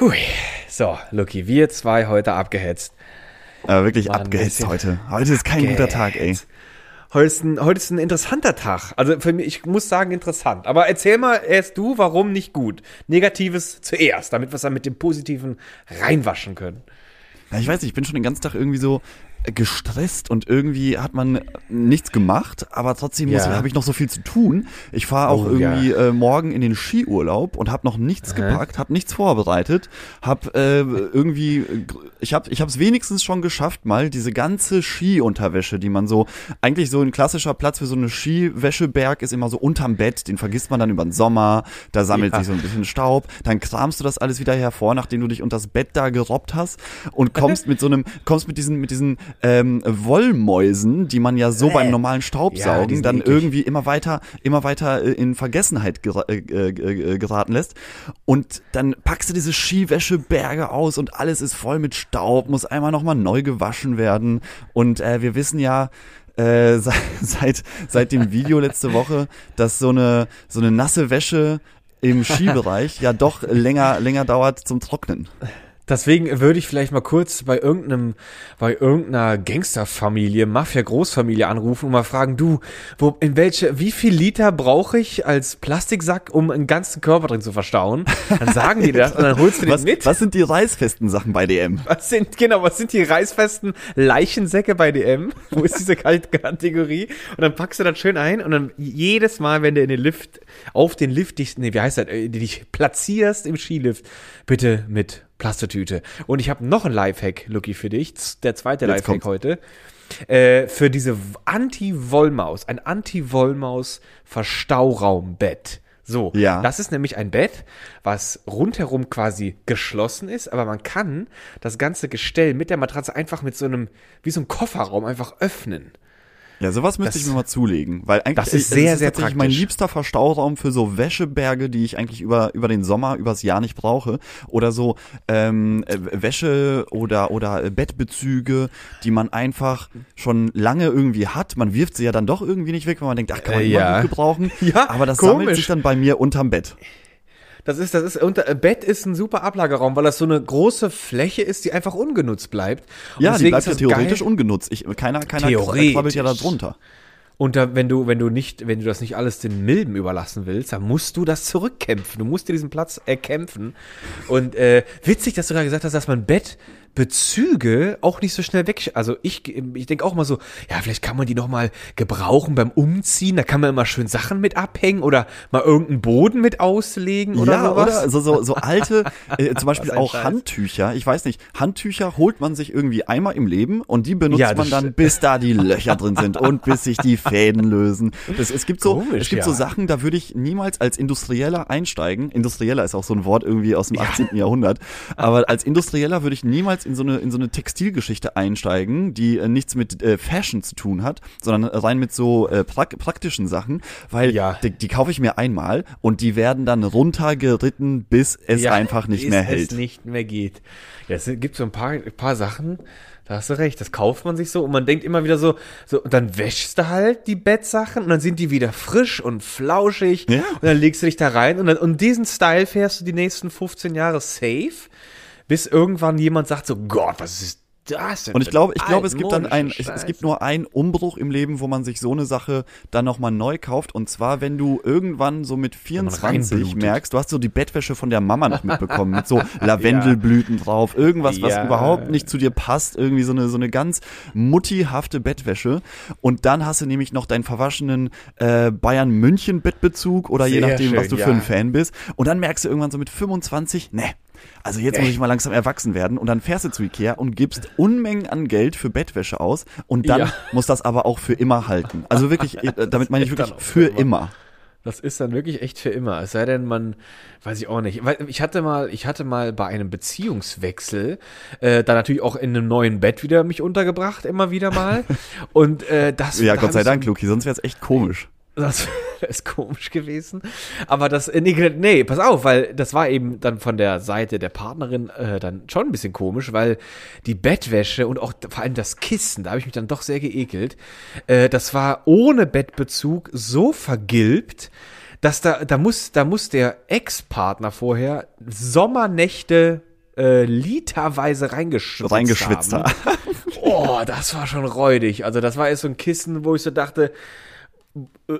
Hui. So, Lucky, wir zwei heute abgehetzt. Aber wirklich Mann, abgehetzt heute. Heute ist kein guter Tag, ey. Heute ist, ein, heute ist ein interessanter Tag. Also für mich, ich muss sagen, interessant. Aber erzähl mal erst du, warum nicht gut. Negatives zuerst, damit wir es dann mit dem Positiven reinwaschen können. Ja, ich weiß nicht, ich bin schon den ganzen Tag irgendwie so gestresst und irgendwie hat man nichts gemacht, aber trotzdem Ja. habe ich noch so viel zu tun. Ich fahre auch Oh, irgendwie äh, morgen in den Skiurlaub und habe noch nichts gepackt, habe nichts vorbereitet, habe äh, irgendwie äh, ich habe ich habe es wenigstens schon geschafft, mal diese ganze Skiunterwäsche, die man so eigentlich so ein klassischer Platz für so eine Skiwäscheberg ist immer so unterm Bett, den vergisst man dann über den Sommer, da sammelt Ja. sich so ein bisschen Staub, dann kramst du das alles wieder hervor, nachdem du dich unter das Bett da gerobbt hast und kommst mit so einem kommst mit diesen mit diesen ähm, Wollmäusen, die man ja so Bäh. beim normalen Ja, Staubsaugen sind dann eklig. irgendwie immer weiter immer weiter äh, in Vergessenheit gera äh, äh, äh, geraten lässt und dann packst du diese Skiwäscheberge aus und alles ist voll mit Staub, muss einmal nochmal neu gewaschen werden und äh, wir wissen ja äh, seit, seit seit dem Video letzte Woche, dass so eine so eine nasse Wäsche im Skibereich ja doch länger länger dauert zum Trocknen. Deswegen würde ich vielleicht mal kurz bei irgendeinem, bei irgendeiner Gangsterfamilie, Mafia-Großfamilie anrufen und mal fragen, du, wo, in welche, wie viel Liter brauche ich als Plastiksack, um einen ganzen Körper drin zu verstauen? Dann sagen die das und dann holst du den Was, mit. was sind die reißfesten Sachen bei DM? Was sind, genau, was sind die reißfesten Leichensäcke bei DM? Wo ist diese Kategorie? Und dann packst du das schön ein und dann jedes Mal, wenn du in den Lift, auf den Lift dich, nee, wie heißt das, äh, dich platzierst im Skilift, bitte mit Plastetüte. Und ich habe noch ein Lifehack, Lucky, für dich. Der zweite Jetzt Lifehack kommt's. heute. Äh, für diese Anti-Wollmaus, ein Anti-Wollmaus-Verstauraumbett. So, Ja. das ist nämlich ein Bett, was rundherum quasi geschlossen ist, aber man kann das ganze Gestell mit der Matratze einfach mit so einem, wie so einem Kofferraum einfach öffnen. Ja, sowas müsste Das- ich mir mal zulegen, weil eigentlich Das ist sehr, sehr tatsächlich mein praktisch. liebster Verstauraum für so Wäscheberge, die ich eigentlich über über den Sommer, übers Jahr nicht brauche, oder so ähm, äh, Wäsche oder oder äh, Bettbezüge, die man einfach schon lange irgendwie hat. Man wirft sie ja dann doch irgendwie nicht weg, weil man denkt, ach, kann man Äh, immer ja. gut gebrauchen. Ja, aber das sammelt komisch. sich dann bei mir unterm Bett. Das ist, das ist, unter, äh, Bett ist ein super Ablagerraum, weil das so eine große Fläche ist, die einfach ungenutzt bleibt. Und Ja, die bleibt ja theoretisch geil. ungenutzt. Ich, keiner keiner krabbelt ja da drunter. Und da, wenn du, wenn du nicht, wenn du das nicht alles den Milben überlassen willst, dann musst du das zurückkämpfen. Du musst dir diesen Platz erkämpfen. Und äh, witzig, dass du gerade gesagt hast, dass man Bettbezüge auch nicht so schnell weg. Also ich, ich denke auch mal so, ja, vielleicht kann man die noch mal gebrauchen beim Umziehen. Da kann man immer schön Sachen mit abhängen oder mal irgendeinen Boden mit auslegen oder ja, sowas. oder so, so, so alte, äh, zum Beispiel auch Scheiß. Handtücher. Ich weiß nicht, Handtücher holt man sich irgendwie einmal im Leben und die benutzt Ja, man dann, bis da die Löcher drin sind und bis sich die Fäden lösen. Das, es gibt so, Komisch, es gibt so ja. Sachen, da würde ich niemals als Industrieller einsteigen. Industrieller ist auch so ein Wort irgendwie aus dem 18. Jahrhundert. Aber als Industrieller würde ich niemals in so eine, in so eine Textilgeschichte einsteigen, die äh, nichts mit äh, Fashion zu tun hat, sondern rein mit so äh, prak praktischen Sachen, weil Ja. die, die kaufe ich mir einmal und die werden dann runtergeritten, bis es Ja, einfach nicht bis mehr hält. es nicht mehr geht. Ja, es gibt so ein paar, ein paar Sachen, da hast du recht, das kauft man sich so und man denkt immer wieder so, so und dann wäschst du halt die Bettsachen und dann sind die wieder frisch und flauschig Ja. und dann legst du dich da rein und, dann, und diesen Style fährst du die nächsten 15 Jahre safe, bis irgendwann jemand sagt so, Gott, was ist das denn? Und ich für glaube, ich glaube, es gibt dann ein, es, es gibt nur einen Umbruch im Leben, wo man sich so eine Sache dann nochmal neu kauft. Und zwar, wenn du irgendwann so mit 24 reinblutet. merkst, du hast so die Bettwäsche von der Mama noch mitbekommen, mit so Lavendelblüten drauf, irgendwas, was Ja. überhaupt nicht zu dir passt, irgendwie so eine, so eine ganz muttihafte Bettwäsche. Und dann hast du nämlich noch deinen verwaschenen äh, Bayern-München-Bettbezug oder je Sehr nachdem, was schön, du für ja. ein Fan bist. Und dann merkst du irgendwann so mit 25, ne, also jetzt muss ich mal langsam erwachsen werden und dann fährst du zu Ikea und gibst Unmengen an Geld für Bettwäsche aus und dann Ja. muss das aber auch für immer halten. Also wirklich, damit meine ich wirklich für immer. immer. Das ist dann wirklich echt für immer. Es sei denn, man, weiß ich auch nicht. Ich hatte mal, ich hatte mal bei einem Beziehungswechsel äh, da natürlich auch in einem neuen Bett wieder mich untergebracht, immer wieder mal. Und äh, das Ja, Gott sei ich so Dank, Luki, sonst wäre es echt komisch. Das ist komisch gewesen. Aber das, äh, nee, nee, pass auf, weil das war eben dann von der Seite der Partnerin äh, dann schon ein bisschen komisch, weil die Bettwäsche und auch vor allem das Kissen, da habe ich mich dann doch sehr geekelt, äh, das war ohne Bettbezug so vergilbt, dass da, da muss, da muss der Ex-Partner vorher Sommernächte äh, literweise reingeschwitzt, Reingeschwitzt haben. Oh, das war schon räudig. Also das war erst so ein Kissen, wo ich so dachte, äh,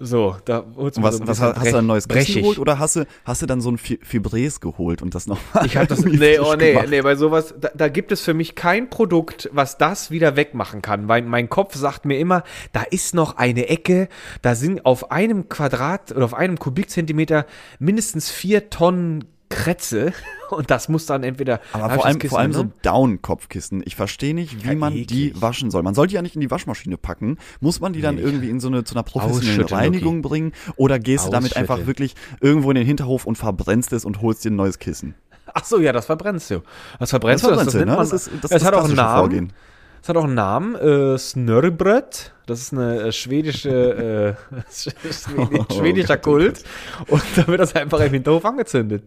so, da holst du was, so ein was bisschen hast du ein neues Kissen geholt oder hast du, hast du dann so ein Fi- Fibres geholt und das noch Ich habe das, nee, oh nee, gemacht? nee, bei sowas, da, da gibt es für mich kein Produkt, was das wieder wegmachen kann, weil mein Kopf sagt mir immer, da ist noch eine Ecke, da sind auf einem Quadrat oder auf einem Kubikzentimeter mindestens vier Tonnen Kretze und das muss dann entweder Aber vor das allem, vor allem so? Down-Kopfkissen. Ich verstehe nicht, wie Ja, man eklig. die waschen soll. Man soll die ja nicht in die Waschmaschine packen. Muss man die dann Nee. irgendwie in so eine, zu einer professionellen Reinigung bringen? Oder gehst du damit einfach wirklich irgendwo in den Hinterhof und verbrennst es und holst dir ein neues Kissen? Ach so, ja, das verbrennst du. Das verbrennst Das du, das, du, nennt ne? man, Das ist- das ist hat das auch einen Namen. Vorgehen. Es hat auch einen Namen, äh, Snurrbrett. Das ist eine äh, schwedische, äh, Oh schwedischer Gott, oh Kult. Und da wird das einfach im Hinterhof angezündet.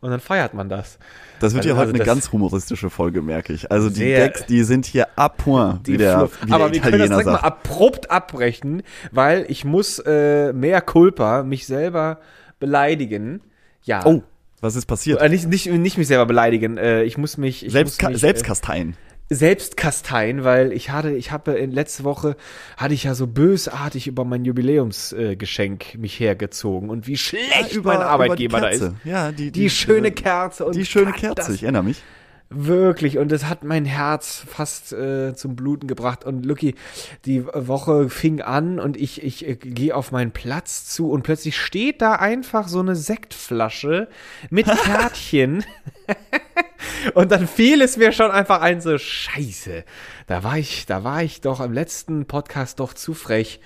Und dann feiert man das. Das wird Also heute eine das- ganz humoristische Folge, merke ich. Also die Decks, die sind hier à point, wie der, wie der Aber wir können das direkt mal sagt. abrupt abbrechen, weil ich muss äh, mehr Culpa mich selber beleidigen. Ja. Oh, was ist passiert? Äh, nicht, nicht, nicht mich selber beleidigen. Äh, ich muss mich. Ich Selbst, muss mich, selbst äh, kasteien. Selbst kasteien, weil ich hatte, ich habe in letzte Woche hatte ich ja so bösartig über mein Jubiläumsgeschenk äh, mich hergezogen und wie schlecht mein Arbeitgeber da die ist. Ja, die, Die, schöne äh, Kerze und Die schöne Kerze, das- ich erinnere mich. Wirklich, und es hat mein Herz fast äh, zum Bluten gebracht. Und Lucky, die Woche fing an und ich, ich äh, gehe auf meinen Platz zu und plötzlich steht da einfach so eine Sektflasche mit Kärtchen. und dann fiel es mir schon einfach ein, so Scheiße. Da war ich, da war ich doch im letzten Podcast doch zu frech.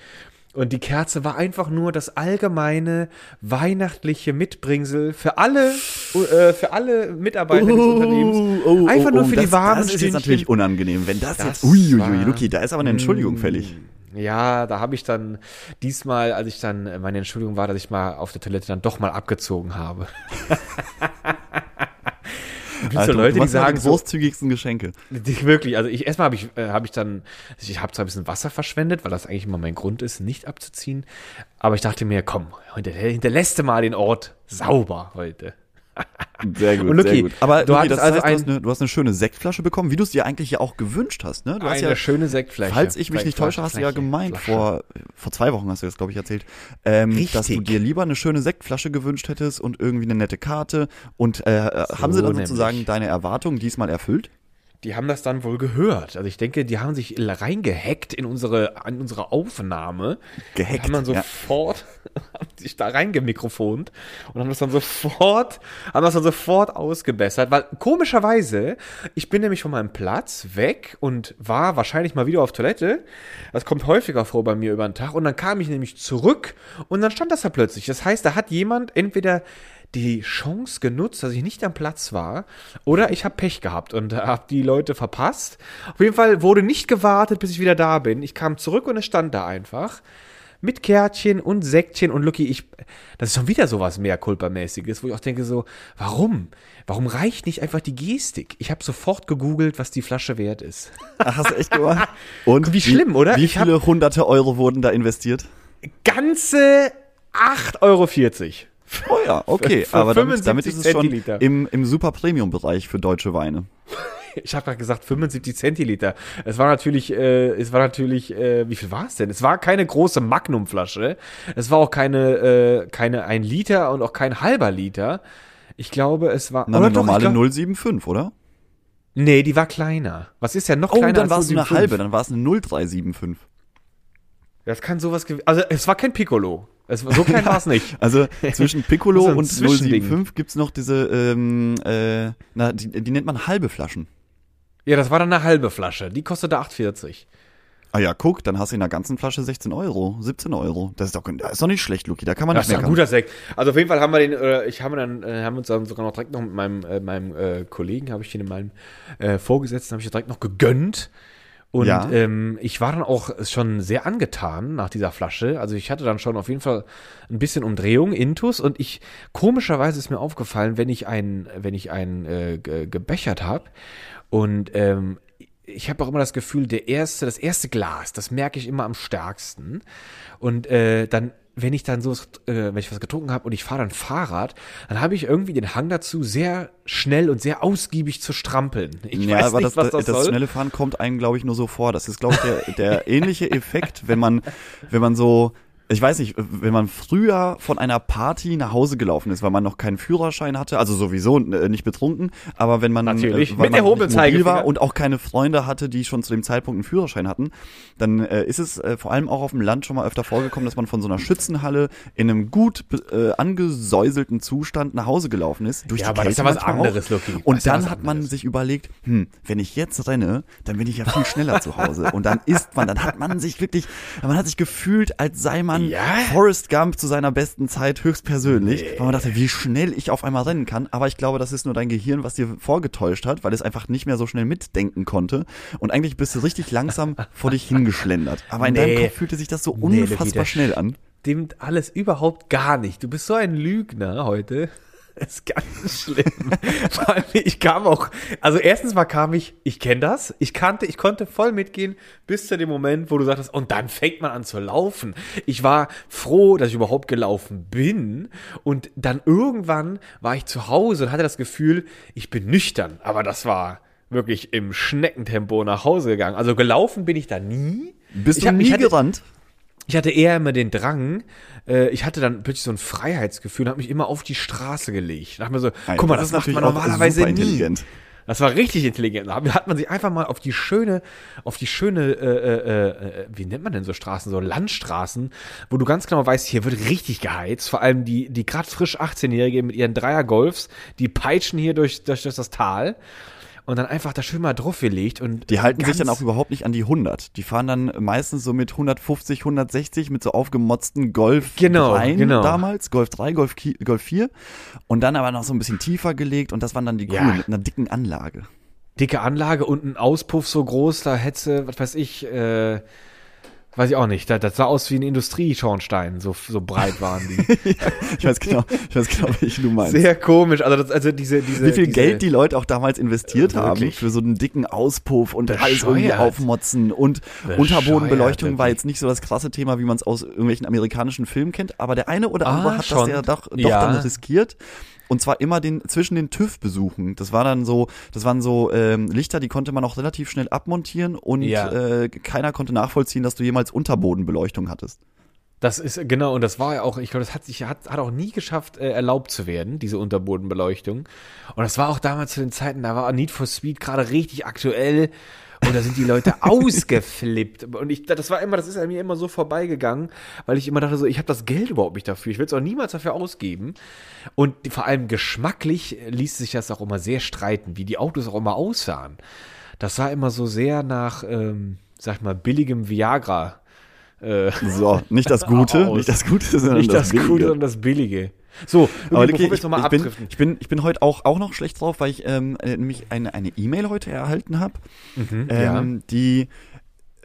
Und die Kerze war einfach nur das allgemeine weihnachtliche Mitbringsel für alle, äh, für alle Mitarbeiter des Unternehmens. einfach nur für Oh, das, die warmen Das ist jetzt natürlich Stündchen. unangenehm, wenn das, Das jetzt. Uiuiui, Mm. Luki, da ist aber eine Entschuldigung fällig. Ja, da habe ich dann diesmal, als ich dann, äh, meine Entschuldigung war, dass ich mal auf der Toilette dann doch mal abgezogen habe. Gibt Alter, so Leute, die immer sagen die großzügigsten Geschenke. Die, wirklich, also ich erstmal habe ich äh, habe ich dann also ich habe zwar ein bisschen Wasser verschwendet, weil das eigentlich immer mein Grund ist, nicht abzuziehen, aber ich dachte mir, komm, hinterlässt du mal den Ort sauber heute. Sehr gut, Und Luki, sehr gut. Aber du Luki, hattest das also heißt, du, ein- hast eine, du hast eine schöne Sektflasche bekommen, wie du es dir eigentlich ja auch gewünscht hast. Ne? Du hast Eine ja, schöne Sektflasche. falls ich mich Flasche, nicht täusche, hast du ja gemeint, Flasche. vor, vor zwei Wochen hast du das, glaube ich, erzählt, ähm, dass du dir lieber eine schöne Sektflasche gewünscht hättest und irgendwie eine nette Karte. Und äh, haben sie dann nämlich. sozusagen deine Erwartungen diesmal erfüllt? Die haben das dann wohl gehört. Also ich denke, die haben sich reingehackt in unsere, an unsere Aufnahme. Gehackt, haben dann ja. sofort, haben sich da reingemikrofont und haben das dann sofort, haben das dann sofort ausgebessert, weil komischerweise, ich bin nämlich von meinem Platz weg und war wahrscheinlich mal wieder auf Toilette. Das kommt häufiger vor bei mir über den Tag und dann kam ich nämlich zurück und dann stand das da plötzlich. Das heißt, da hat jemand entweder die Chance genutzt, dass ich nicht am Platz war, oder ich habe Pech gehabt und habe die Leute verpasst. Auf jeden Fall wurde nicht gewartet, bis ich wieder da bin. Ich kam zurück und es stand da einfach mit Kärtchen und Säckchen und Lucky, ich, das ist schon wieder sowas mehr Kulpermäßiges, wo ich auch denke so, warum? Warum reicht nicht einfach die Gestik? Ich habe sofort gegoogelt, was die Flasche wert ist. Ach, hast du echt gemacht? Und Wie schlimm, oder? Wie Ich hab- viele hunderte Euro wurden da investiert? Ganze 8,40 Euro. Oh ja, okay. Aber damit, 75 damit ist es schon im, im super Premium-Bereich für deutsche Weine. Ich habe gerade gesagt 75 Zentiliter. Es war natürlich, äh, es war natürlich, äh, wie viel war es denn? Es war keine große Magnumflasche. Es war auch keine, äh, keine ein Liter und auch kein halber Liter. Ich glaube, es war. Na, eine doch, normale glaub- 075, oder? Nee, die war kleiner. Was ist ja noch Oh, kleiner dann war es eine 0,75? halbe, dann war es eine 0375. Das kann sowas gewesen. Also es war kein Piccolo. Es so klein war es nicht. Also zwischen Piccolo So ein und Zwischending. 075 gibt's noch diese, ähm, äh, na, die, die nennt man halbe Flaschen. Ja, das war dann eine halbe Flasche. Die kostete 8,40. Ah ja, guck, dann hast du in der ganzen Flasche 16 Euro, 17 Euro. Das ist doch, das ist doch nicht schlecht, Luki, da kann man Das nicht ist ein guter Sekt. Also auf jeden Fall haben wir den, äh, ich habe dann, äh, haben uns dann sogar noch direkt noch mit meinem, äh, meinem äh, Kollegen, habe ich den in meinem äh, Vorgesetzten, habe ich direkt noch gegönnt. Und Ja. ähm, ich war dann auch schon sehr angetan nach dieser Flasche. Also ich hatte dann schon auf jeden Fall ein bisschen Umdrehung, Intus. Und ich, komischerweise ist mir aufgefallen, wenn ich einen, wenn ich einen äh, ge- gebechert habe und ähm, ich habe auch immer das Gefühl, der erste, das erste Glas, das merke ich immer am stärksten. Und äh, dann wenn ich dann so, äh, wenn ich was getrunken habe und ich fahre dann Fahrrad, dann habe ich irgendwie den Hang dazu, sehr schnell und sehr ausgiebig zu strampeln. Ich ja, weiß aber nicht, das, was das, das, soll. schnelle Fahren kommt einem, glaube ich, nur so vor. Das ist, glaube ich, der, der ähnliche Effekt, wenn man, wenn man so, ich weiß nicht, wenn man früher von einer Party nach Hause gelaufen ist, weil man noch keinen Führerschein hatte, also sowieso äh, nicht betrunken, aber wenn man, Natürlich, äh, weil mit der mobil war und auch keine Freunde hatte, die schon zu dem Zeitpunkt einen Führerschein hatten, dann äh, ist es äh, vor allem auch auf dem Land schon mal öfter vorgekommen, dass man von so einer Schützenhalle in einem gut äh, angesäuselten Zustand nach Hause gelaufen ist. Durch Ja, die aber das ist Kälte ja was anderes, Loki. Und dann hat man anderes. sich überlegt, hm, wenn ich jetzt renne, dann bin ich ja viel schneller zu Hause. Und dann ist man, dann hat man sich wirklich, man hat sich gefühlt, als sei man Ja? Forrest Gump zu seiner besten Zeit höchstpersönlich, weil man dachte, wie schnell ich auf einmal rennen kann. Aber ich glaube, das ist nur dein Gehirn, was dir vorgetäuscht hat, weil es einfach nicht mehr so schnell mitdenken konnte. Und eigentlich bist du richtig langsam vor dich hingeschlendert. Aber in deinem Nee. Kopf fühlte sich das so Nee, unfassbar das schnell an. stimmt alles überhaupt gar nicht. Du bist so ein Lügner heute. Das ist ganz schlimm. Allem, ich kam auch, also erstens mal kam ich, ich kenne das, ich kannte, ich konnte voll mitgehen bis zu dem Moment, wo du sagtest, und dann fängt man an zu laufen. Ich war froh, dass ich überhaupt gelaufen bin und dann irgendwann war ich zu Hause und hatte das Gefühl, ich bin nüchtern, aber das war wirklich im Schneckentempo nach Hause gegangen. Also gelaufen bin ich da nie. Bist ich du hab- nie gerannt? Ich hatte eher immer den Drang, äh, ich hatte dann plötzlich so ein Freiheitsgefühl und habe mich immer auf die Straße gelegt. Da dachte mir so, Nein, guck mal, das das, macht man normalerweise nie. intelligent. Das war richtig intelligent. Da hat man sich einfach mal auf die schöne, auf die schöne, äh, äh, äh, wie nennt man denn so Straßen, so Landstraßen, wo du ganz genau weißt, hier wird richtig geheizt. Vor allem die, die gerade frisch 18-Jährige mit ihren Dreier-Golfs, die peitschen hier durch, durch, durch das Tal und dann einfach da schön mal drauf gelegt und Die halten sich dann auch überhaupt nicht an die 100. Die fahren dann meistens so mit 150, 160 mit so aufgemotzten Golf Genau, 3 genau. damals, Golf 3, Golf, Golf 4 und dann aber noch so ein bisschen tiefer gelegt und das waren dann die Ja. coolen mit einer dicken Anlage. dicke Anlage und ein Auspuff so groß, da hätte, was weiß ich, äh, weiß ich auch nicht, das, das sah aus wie ein Industrieschornstein, so, so breit waren die. Ich weiß genau, ich weiß genau, welchen du meinst. Sehr komisch, also, das, also diese, diese. Wie viel diese, Geld die Leute auch damals investiert Äh, haben für so einen dicken Auspuff und alles irgendwie Bescheuert. aufmotzen und Bescheuert, Unterbodenbeleuchtung war wirklich. jetzt nicht so das krasse Thema, wie man es aus irgendwelchen amerikanischen Filmen kennt, aber der eine oder Ah, andere hat das schon. ja doch, doch Ja. dann riskiert. Und zwar immer den, zwischen den TÜV-Besuchen. Das war dann so, das waren so ähm, Lichter, die konnte man auch relativ schnell abmontieren und Ja. äh, keiner konnte nachvollziehen, dass du jemals Unterbodenbeleuchtung hattest. Das ist, genau, und das war ja auch, ich glaube, das hat sich, hat, hat auch nie geschafft, äh, erlaubt zu werden, diese Unterbodenbeleuchtung. Und das war auch damals zu den Zeiten, da war Need for Speed gerade richtig aktuell. Und da sind die Leute ausgeflippt. Und ich, das war immer, das ist an mir immer so vorbeigegangen, weil ich immer dachte so, ich habe das Geld überhaupt nicht dafür. Ich will es auch niemals dafür ausgeben. Und vor allem geschmacklich ließ sich das auch immer sehr streiten, wie die Autos auch immer aussahen. Das sah immer so sehr nach, ähm, sag ich mal, billigem Viagra. Äh, So, nicht das Gute, nicht das Gute, sondern nicht das, Billige. Gute, sondern das Billige. So, Aber bevor Luki, wir ich, ich, bin, ich, bin, ich bin heute auch, auch noch schlecht drauf, weil ich ähm, äh, nämlich eine eine E-Mail heute erhalten habe, Mhm, ähm, die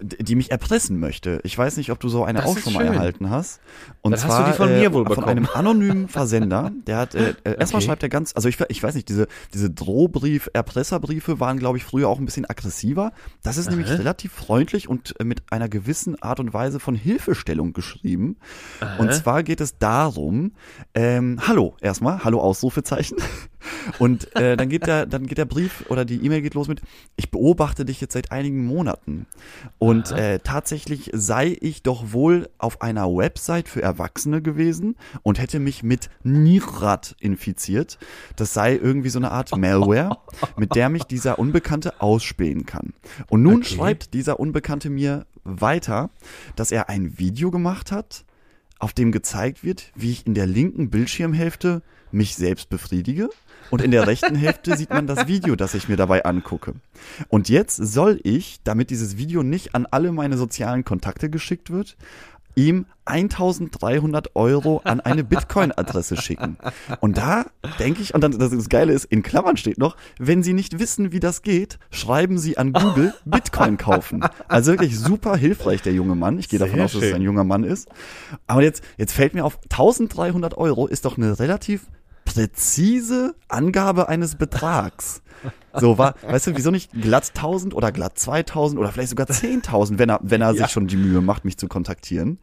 die mich erpressen möchte. Ich weiß nicht, ob du so eine Das auch schon mal schön. erhalten hast. Und Dann hast du zwar die von mir wohl von bekommen. einem anonymen Versender. Der hat äh, äh, erstmal Okay. schreibt er ganz, also ich, ich weiß nicht, diese diese Drohbrief, Erpresserbriefe waren, glaube ich, früher auch ein bisschen aggressiver. Das ist nämlich Aha. relativ freundlich und äh, mit einer gewissen Art und Weise von Hilfestellung geschrieben. Und zwar geht es darum, ähm, hallo erstmal, hallo Ausrufezeichen. Und äh, dann geht der, dann geht der Brief oder die E-Mail geht los mit: Ich beobachte dich jetzt seit einigen Monaten und äh, tatsächlich sei ich doch wohl auf einer Website für Erwachsene gewesen und hätte mich mit Nirat infiziert. Das sei irgendwie so eine Art Malware, mit der mich dieser Unbekannte ausspähen kann. Und nun Okay. schreibt dieser Unbekannte mir weiter, dass er ein Video gemacht hat, auf dem gezeigt wird, wie ich in der linken Bildschirmhälfte mich selbst befriedige und in der rechten Hälfte sieht man das Video, das ich mir dabei angucke. Und jetzt soll ich, damit dieses Video nicht an alle meine sozialen Kontakte geschickt wird, ihm 1300 Euro an eine Bitcoin-Adresse schicken. Und da denke ich, und dann das, das Geile ist, in Klammern steht noch, wenn Sie nicht wissen, wie das geht, schreiben Sie an Google Bitcoin kaufen. Also wirklich super hilfreich, der junge Mann. Ich gehe davon Sehr aus, dass es schön. ein junger Mann ist. Aber jetzt, jetzt fällt mir auf, 1300 Euro ist doch eine relativ präzise Angabe eines Betrags. So war, weißt du, wieso nicht glatt 1000 oder glatt 2000 oder vielleicht sogar 10.000, wenn er, wenn er Ja. sich schon die Mühe macht, mich zu kontaktieren.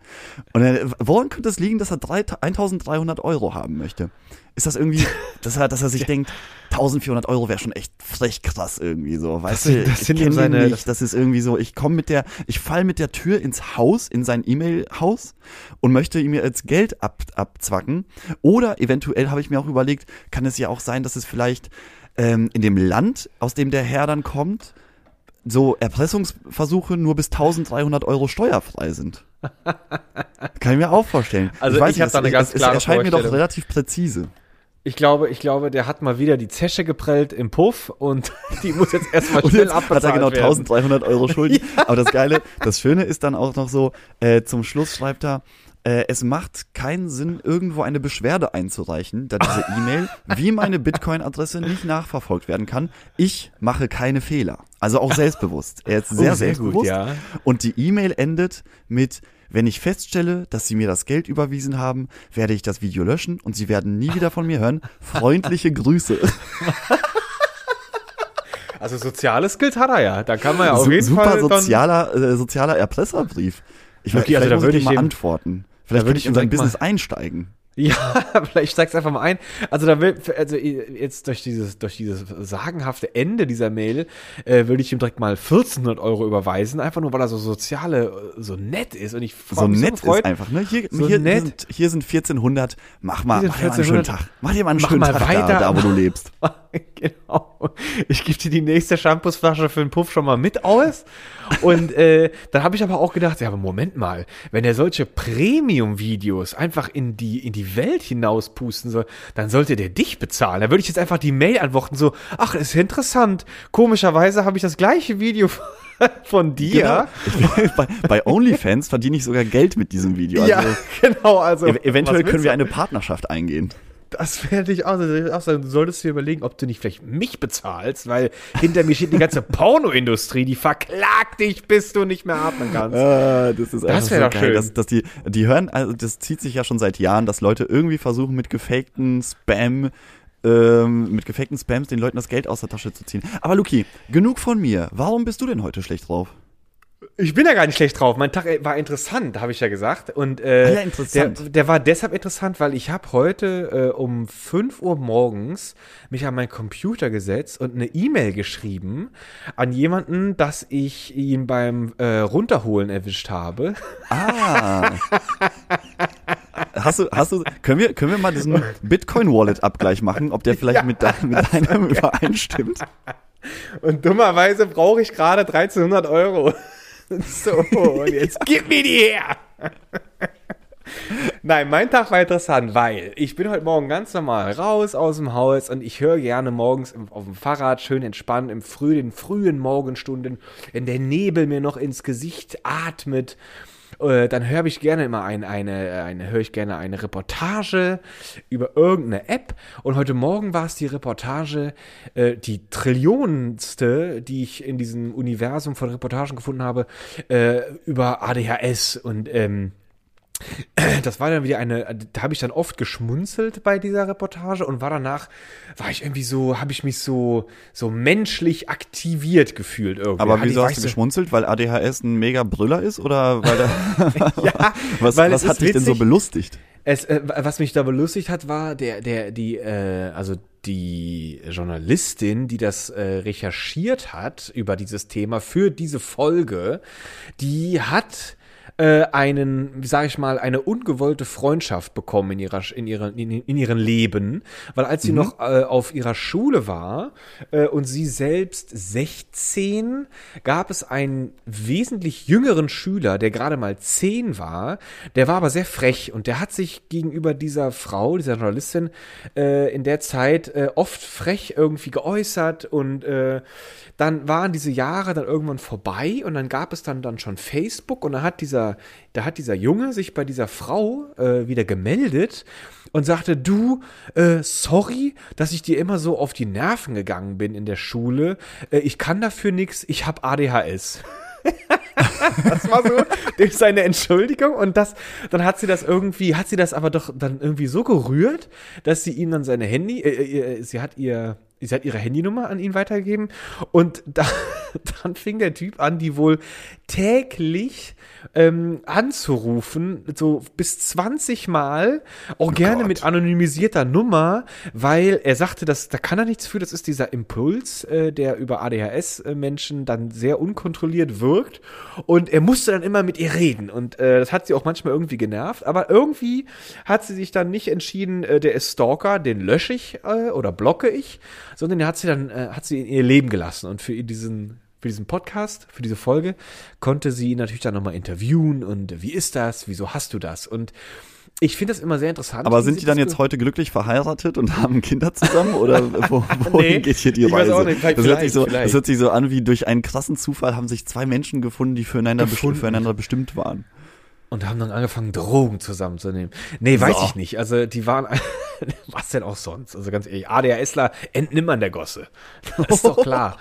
Und dann, woran könnte es liegen, dass er drei- 1300 Euro haben möchte? Ist das irgendwie, dass er, dass er sich denkt, 1400 Euro wäre schon echt frech krass irgendwie so, weißt Das du? das ich sind kenn ihm den seine- nicht, das ist irgendwie so, ich komme mit der, ich fall mit der Tür ins Haus, in sein E-Mail-Haus und möchte ihm jetzt Geld ab, abzwacken. Oder eventuell habe ich mir auch überlegt, kann es ja auch sein, dass es vielleicht ähm, in dem Land, aus dem der Herr dann kommt, so Erpressungsversuche nur bis 1300 Euro steuerfrei sind. Kann ich mir auch vorstellen. Also ich hab es- da eine ganz es, klare Es erscheint mir doch relativ präzise. Ich glaube, ich glaube, der hat mal wieder die Zesche geprellt im Puff und die muss jetzt erstmal schnell jetzt abbezahlt hat er genau werden. 1300 Euro Schulden. Aber das Geile, das Schöne ist dann auch noch so, äh, zum Schluss schreibt er, äh, es macht keinen Sinn, irgendwo eine Beschwerde einzureichen, da diese E-Mail wie meine Bitcoin-Adresse nicht nachverfolgt werden kann. Ich mache keine Fehler. Also auch selbstbewusst. Er ist sehr, Oh, sehr gut, selbstbewusst. ja. Und die E-Mail endet mit, wenn ich feststelle, dass Sie mir das Geld überwiesen haben, werde ich das Video löschen und Sie werden nie wieder von mir hören. Freundliche Grüße. Also soziale Skills hat er ja. Da kann man ja auf Su- jeden super Fall dann- sozialer, äh, sozialer Erpresserbrief. Ich Okay, also da würde ich mal antworten. Vielleicht würde ich in sein direkt mal- Business einsteigen. Ja, vielleicht steig's einfach mal ein. Also da will, also jetzt durch dieses, durch dieses sagenhafte Ende dieser Mail äh, würde ich ihm direkt mal 1400 Euro überweisen, einfach nur weil er so soziale, äh, so nett ist und ich So mich nett gefreut. ist einfach, ne? Hier, So hier, nett. Sind, hier sind 1400. Mach mal, mach dir mal einen schönen 1400. Tag. Mach dir mal einen Mach schönen mal Tag weiter. da, da, wo du lebst. genau. Ich gebe dir die nächste Shampoosflasche für den Puff schon mal mit aus. Und äh, dann habe ich aber auch gedacht, ja, aber Moment mal, wenn er solche Premium-Videos einfach in die, in die Welt hinauspusten soll, dann sollte der dich bezahlen. Da würde ich jetzt einfach die Mail antworten, so, ach, ist interessant. Komischerweise habe ich das gleiche Video von dir. Genau. bei, bei OnlyFans verdiene ich sogar Geld mit diesem Video. Also, Ja, genau. Also, ev eventuell können wir eine Partnerschaft eingehen. Das werde ich auch, das auch sagen. Du solltest dir überlegen, ob du nicht vielleicht mich bezahlst, weil hinter mir steht die ganze Pornoindustrie, die verklagt dich, bis du nicht mehr atmen kannst. Ah, das ist einfach wär so doch geil, schön. dass, dass die, die hören, also das zieht sich ja schon seit Jahren, dass Leute irgendwie versuchen mit gefakten Spam, ähm, mit gefakten Spams den Leuten das Geld aus der Tasche zu ziehen. Aber Luki, genug von mir. Warum bist du denn heute schlecht drauf? Ich bin ja gar nicht schlecht drauf. Mein Tag äh, war interessant, habe ich ja gesagt. Und äh, Ah ja, interessant. Der, der war deshalb interessant, weil ich habe heute äh, um 5 Uhr morgens mich an meinen Computer gesetzt und eine E-Mail geschrieben an jemanden, dass ich ihn beim äh, Runterholen erwischt habe. Ah. Hast du, hast du, können wir, können wir mal diesen Bitcoin-Wallet-Abgleich machen, ob der vielleicht mit, dein, mit deinem übereinstimmt? Und dummerweise brauche ich gerade 1300 Euro. So, und jetzt gib mir die her. Nein, mein Tag war interessant, weil ich bin heute Morgen ganz normal raus aus dem Haus und ich höre gerne morgens im, auf dem Fahrrad schön entspannt im früh, den frühen Morgenstunden, wenn der Nebel mir noch ins Gesicht atmet. Äh, dann höre ich gerne immer ein, eine, eine höre ich gerne eine Reportage über irgendeine App. Und heute Morgen war es die Reportage, äh, die trillionenste, die ich in diesem Universum von Reportagen gefunden habe, äh, über ADHS. Und ähm, das war dann wieder eine, da habe ich dann oft geschmunzelt bei dieser Reportage und war danach, war ich irgendwie so, habe ich mich so, so menschlich aktiviert gefühlt irgendwie. Aber wieso hast du geschmunzelt? Weil ADHS ein mega Brüller ist oder weil der, Ja, was, weil was hat dich denn so witzig. belustigt? Es, äh, was mich da belustigt hat, war der, der, die, äh, also die Journalistin, die das äh, recherchiert hat über dieses Thema für diese Folge, die hat äh, einen, wie sage ich mal, eine ungewollte Freundschaft bekommen in ihrer in ihrem in, in ihrem Leben, weil als sie noch äh, auf ihrer Schule war äh, und sie selbst 16, gab es einen wesentlich jüngeren Schüler, der gerade mal 10 war, der war aber sehr frech und der hat sich gegenüber dieser Frau, dieser Journalistin, äh, in der Zeit äh, oft frech irgendwie geäußert. Und äh, dann waren diese Jahre dann irgendwann vorbei und dann gab es dann dann schon Facebook. Und da hat dieser da hat dieser Junge sich bei dieser Frau äh, wieder gemeldet und sagte du äh, sorry dass ich dir immer so auf die Nerven gegangen bin in der Schule. Äh, ich kann dafür nichts ich habe ADHS das war so dem seine Entschuldigung und das, dann hat sie das irgendwie, hat sie das aber doch dann irgendwie so gerührt, dass sie ihm dann seine Handy, äh, äh, sie hat ihr, sie hat ihre Handynummer an ihn weitergegeben. Und da, dann fing der Typ an, die wohl täglich ähm, anzurufen, so bis 20 Mal, auch gerne Gott. mit anonymisierter Nummer, weil er sagte, dass da kann er nichts für, das ist dieser Impuls, äh, der über ADHS-Menschen dann sehr unkontrolliert wirkt. Und er musste dann immer mit ihr reden. Und äh, das hat sie auch manchmal irgendwie genervt, aber irgendwie hat sie sich dann nicht entschieden, äh, der ist Stalker, den lösche ich äh, oder blocke ich, sondern er hat sie dann, äh, hat sie in ihr Leben gelassen und für diesen für diesen Podcast, für diese Folge, konnte sie ihn natürlich dann nochmal interviewen und wie ist das, wieso hast du das? Und ich finde das immer sehr interessant. Aber sind die dann jetzt heute glücklich verheiratet und haben Kinder zusammen? Oder wo, wohin Nee, geht hier die Reise? nicht, das, hört sich so, vielleicht. das hört sich so an, wie durch einen krassen Zufall haben sich zwei Menschen gefunden, die füreinander, Gefunden. füreinander bestimmt waren. Und haben dann angefangen, Drogen zusammenzunehmen. Nee, weiß So. ich nicht. Also die waren, was denn auch sonst? Also ganz ehrlich, ADHSler entnimmern der Gosse. Das ist doch klar.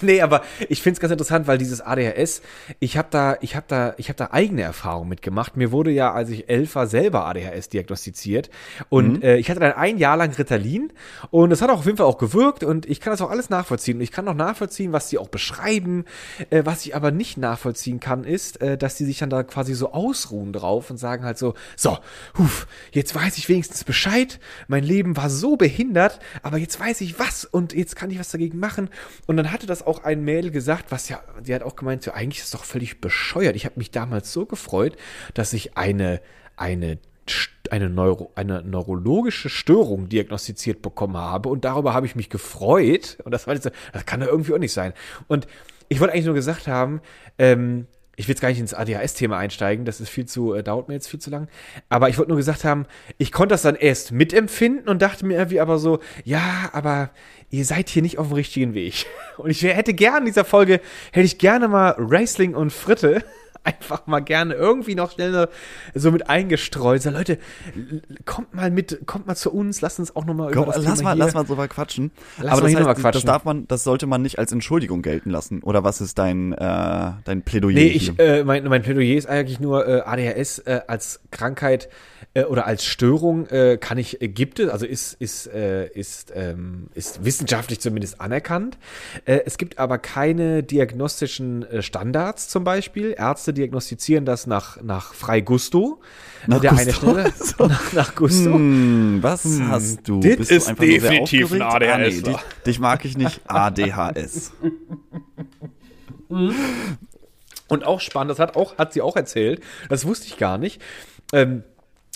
nee, aber ich finde es ganz interessant, weil dieses ADHS, ich habe da, ich habe da, ich habe da eigene Erfahrungen mitgemacht. Mir wurde ja, als ich elf war, selber ADHS diagnostiziert. Und äh, ich hatte dann ein Jahr lang Ritalin und das hat auch auf jeden Fall auch gewirkt und ich kann das auch alles nachvollziehen. Und ich kann auch nachvollziehen, was sie auch beschreiben. Äh, was ich aber nicht nachvollziehen kann, ist, äh, dass die sich dann da quasi so ausruhen drauf und sagen halt so, so, huf, jetzt weiß ich wenigstens Bescheid. Mein Leben war so behindert, aber jetzt weiß ich was und jetzt kann ich was dagegen machen. Und dann hatte das auch ein Mädel gesagt, was ja, die hat auch gemeint, so eigentlich ist das doch völlig bescheuert. Ich habe mich damals so gefreut, dass ich eine, eine eine, Neuro, eine neurologische Störung diagnostiziert bekommen habe und darüber habe ich mich gefreut und das war jetzt, das kann doch irgendwie auch nicht sein. Und ich wollte eigentlich nur gesagt haben, ähm, ich will jetzt gar nicht ins ADHS-Thema einsteigen, das ist viel zu, äh, dauert mir jetzt viel zu lang. Aber ich wollte nur gesagt haben, ich konnte das dann erst mitempfinden und dachte mir irgendwie aber so, ja, aber ihr seid hier nicht auf dem richtigen Weg. Und ich hätte gerne in dieser Folge, hätte ich gerne mal Wrestling und Fritte einfach mal gerne irgendwie noch schnell so mit eingestreut. So, Leute, kommt mal mit, kommt mal zu uns, lasst uns auch noch mal über Komm, das lass Thema mal, hier. lass mal drüber quatschen. Lass Aber mal das, noch mal heißt, das quatschen. darf man, das sollte man nicht als Entschuldigung gelten lassen. Oder was ist dein, äh, dein Plädoyer? Nee, ich, äh, mein, mein Plädoyer ist eigentlich nur äh, ADHS äh, als Krankheit äh, oder als Störung äh, kann ich, gibt es, also ist, ist, äh, ist, ähm, ist wissenschaftlich zumindest anerkannt. Äh, es gibt aber keine diagnostischen äh, Standards zum Beispiel. Ärzte diagnostizieren das nach, nach frei Gusto. Nach Der eine Gusto? Stelle, nach, nach Gusto. Hm, was hast du? Bist ist du einfach nur sehr definitiv ein aufgeregt? Ah, nee, dich, dich mag ich nicht. ADHS. Und auch spannend, das hat, auch, hat sie auch erzählt, das wusste ich gar nicht. Ähm,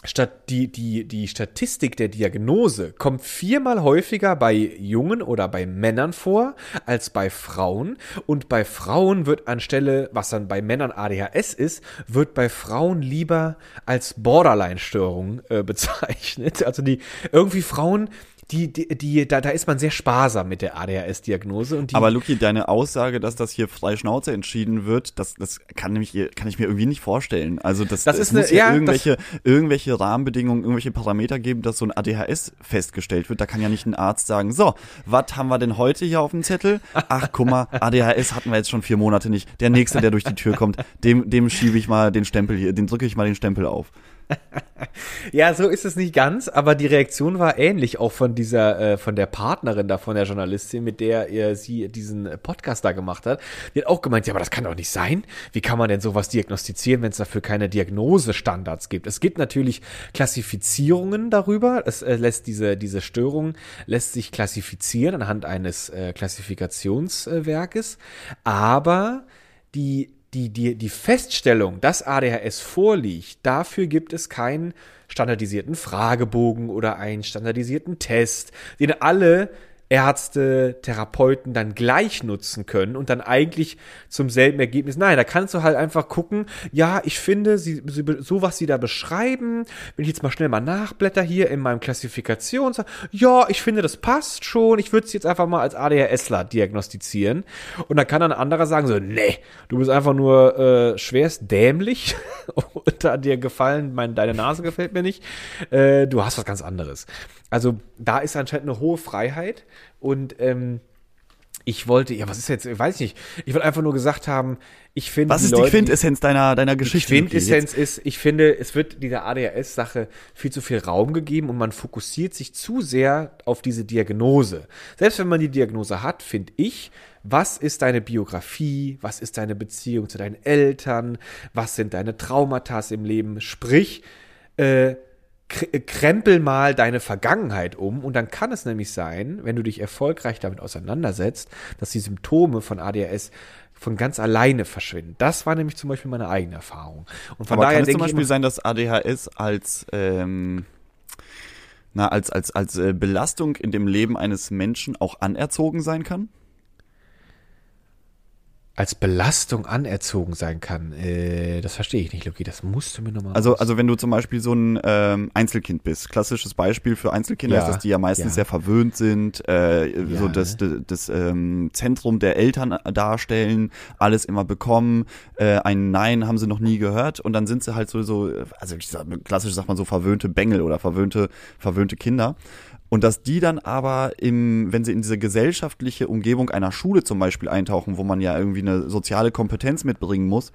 statt die, die, die Statistik der Diagnose kommt viermal häufiger bei Jungen oder bei Männern vor als bei Frauen. Und bei Frauen wird anstelle, was dann bei Männern ADHS ist, wird bei Frauen lieber als Borderline-Störung äh, bezeichnet. Also die irgendwie Frauen, die, die, die da, da ist man sehr sparsam mit der ADHS-Diagnose. Aber Luki, deine Aussage, dass das hier frei Schnauze entschieden wird, das, das kann nämlich kann ich mir irgendwie nicht vorstellen. Also das, Das es ist muss eine- ja, ja, irgendwelche, irgendwelche Rahmenbedingungen, irgendwelche Parameter geben, dass so ein ADHS festgestellt wird. Da kann ja nicht ein Arzt sagen, so, was haben wir denn heute hier auf dem Zettel? Ach, guck mal, ADHS hatten wir jetzt schon vier Monate nicht. Der nächste, der durch die Tür kommt, dem, dem schiebe ich mal den Stempel hier, den drücke ich mal den Stempel auf. Ja, so ist es nicht ganz, aber die Reaktion war ähnlich auch von dieser, äh, von der Partnerin da, von der Journalistin, mit der äh, sie diesen Podcast da gemacht hat. Die hat auch gemeint, ja, aber das kann doch nicht sein. Wie kann man denn sowas diagnostizieren, wenn es dafür keine Diagnosestandards gibt? Es gibt natürlich Klassifizierungen darüber. Es äh, lässt diese, diese Störung lässt sich klassifizieren anhand eines äh, Klassifikationswerkes, aber die die, die, die Feststellung, dass ADHS vorliegt, dafür gibt es keinen standardisierten Fragebogen oder einen standardisierten Test, den alle Ärzte, Therapeuten dann gleich nutzen können und dann eigentlich zum selben Ergebnis. Nein, da kannst du halt einfach gucken, ja, ich finde, sie, sie, so was sie da beschreiben, wenn ich jetzt mal schnell mal nachblätter hier in meinem Klassifikations, ja, ich finde, das passt schon, ich würde es jetzt einfach mal als ADHSler diagnostizieren. Und dann kann dann ein anderer sagen so, nee, du bist einfach nur äh, schwerst dämlich und da dir gefallen, mein, deine Nase gefällt mir nicht, äh, du hast was ganz anderes. Also da ist anscheinend eine hohe Freiheit und ähm, Ich wollte, ja, was ist jetzt, ich weiß nicht. Ich wollte einfach nur gesagt haben, ich finde. Was ist die Quintessenz deiner, deiner Geschichte? Die Quintessenz ist, ich finde, es wird dieser ADHS-Sache viel zu viel Raum gegeben und man fokussiert sich zu sehr auf diese Diagnose. Selbst wenn man die Diagnose hat, finde ich, was ist deine Biografie? Was ist deine Beziehung zu deinen Eltern? Was sind deine Traumata im Leben? Sprich, äh, krempel mal deine Vergangenheit um und dann kann es nämlich sein, wenn du dich erfolgreich damit auseinandersetzt, dass die Symptome von ADHS von ganz alleine verschwinden. Das war nämlich zum Beispiel meine eigene Erfahrung. Und von Aber daher kann es zum Beispiel sein, dass ADHS als ähm, na, als, als, als äh, Belastung in dem Leben eines Menschen auch anerzogen sein kann? Als Belastung anerzogen sein kann. Äh, das verstehe ich nicht, Loki. Das musst du mir nochmal. Also, also wenn du zum Beispiel so ein ähm, Einzelkind bist, klassisches Beispiel für Einzelkinder ja, ist, dass die ja meistens ja. sehr verwöhnt sind, äh, ja, so das, das, das ähm, Zentrum der Eltern darstellen, alles immer bekommen, äh, ein Nein haben sie noch nie gehört und dann sind sie halt so, so also ich sag, klassisch sagt man so verwöhnte Bengel oder verwöhnte, verwöhnte Kinder. Und dass die dann aber im, wenn sie in diese gesellschaftliche Umgebung einer Schule zum Beispiel eintauchen, wo man ja irgendwie eine soziale Kompetenz mitbringen muss,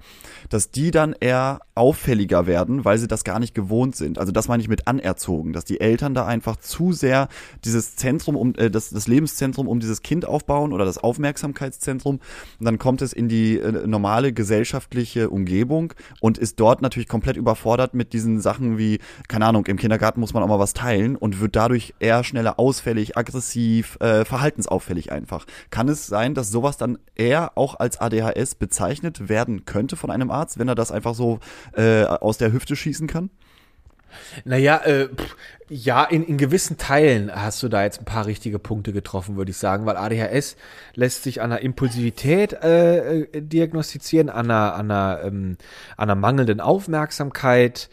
dass die dann eher auffälliger werden, weil sie das gar nicht gewohnt sind. Also das meine ich mit anerzogen, dass die Eltern da einfach zu sehr dieses Zentrum um äh, das, das Lebenszentrum um dieses Kind aufbauen oder das Aufmerksamkeitszentrum. Und dann kommt es in die äh, normale gesellschaftliche Umgebung und ist dort natürlich komplett überfordert mit diesen Sachen wie, keine Ahnung, im Kindergarten muss man auch mal was teilen und wird dadurch eher schneller ausfällig, aggressiv, äh, verhaltensauffällig einfach. Kann es sein, dass sowas dann eher auch als ADHS bezeichnet werden könnte von einem Arzt, wenn er das einfach so äh, aus der Hüfte schießen kann? Naja, äh, pff, ja, in, in gewissen Teilen hast du da jetzt ein paar richtige Punkte getroffen, würde ich sagen, weil ADHS lässt sich an einer Impulsivität äh, äh, diagnostizieren, an einer, an, einer, ähm, an einer mangelnden Aufmerksamkeit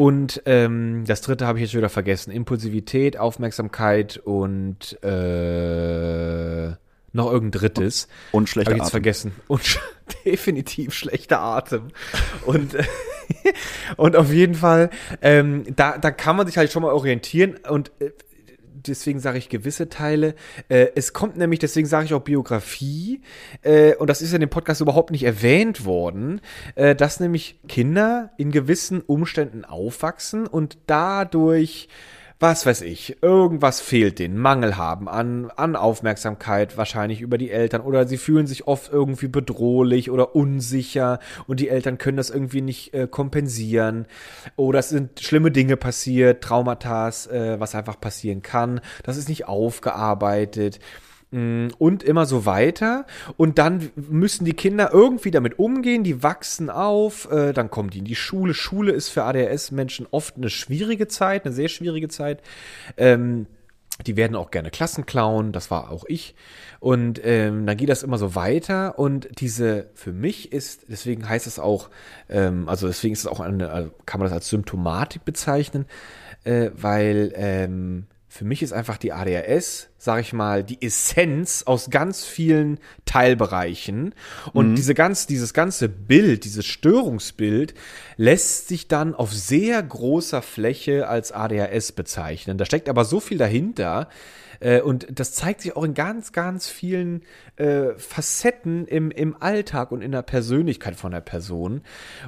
und ähm, das dritte habe ich jetzt schon wieder vergessen. Impulsivität, Aufmerksamkeit und äh, noch irgendein drittes. Und schlechter Atem. vergessen. Und sch definitiv schlechter Atem. Und, und auf jeden Fall, ähm, da, da kann man sich halt schon mal orientieren. Und äh, deswegen sage ich gewisse Teile. Äh, es kommt nämlich, deswegen sage ich auch Biografie, äh, und das ist in dem Podcast überhaupt nicht erwähnt worden, äh, dass nämlich Kinder in gewissen Umständen aufwachsen und dadurch was weiß ich, irgendwas fehlt denen, Mangel haben an, an Aufmerksamkeit, wahrscheinlich über die Eltern, oder sie fühlen sich oft irgendwie bedrohlich oder unsicher und die Eltern können das irgendwie nicht äh, kompensieren, oder es sind schlimme Dinge passiert, Traumata, äh, was einfach passieren kann, das ist nicht aufgearbeitet und immer so weiter. Und dann müssen die Kinder irgendwie damit umgehen, die wachsen auf, äh, dann kommen die in die Schule. Schule ist für ADHS-Menschen oft eine schwierige Zeit, eine sehr schwierige Zeit. Ähm, die werden auch gerne Klassen klauen, das war auch ich. Und ähm, dann geht das immer so weiter. Und diese, für mich ist, deswegen heißt es auch, ähm, also deswegen ist es auch eine, also kann man das als Symptomatik bezeichnen, äh, weil ähm, für mich ist einfach die ADHS, sag ich mal, die Essenz aus ganz vielen Teilbereichen. Und mhm. diese ganz, dieses ganze Bild, dieses Störungsbild lässt sich dann auf sehr großer Fläche als ADHS bezeichnen. Da steckt aber so viel dahinter. Äh, und das zeigt sich auch in ganz, ganz vielen äh, Facetten im, im Alltag und in der Persönlichkeit von der Person.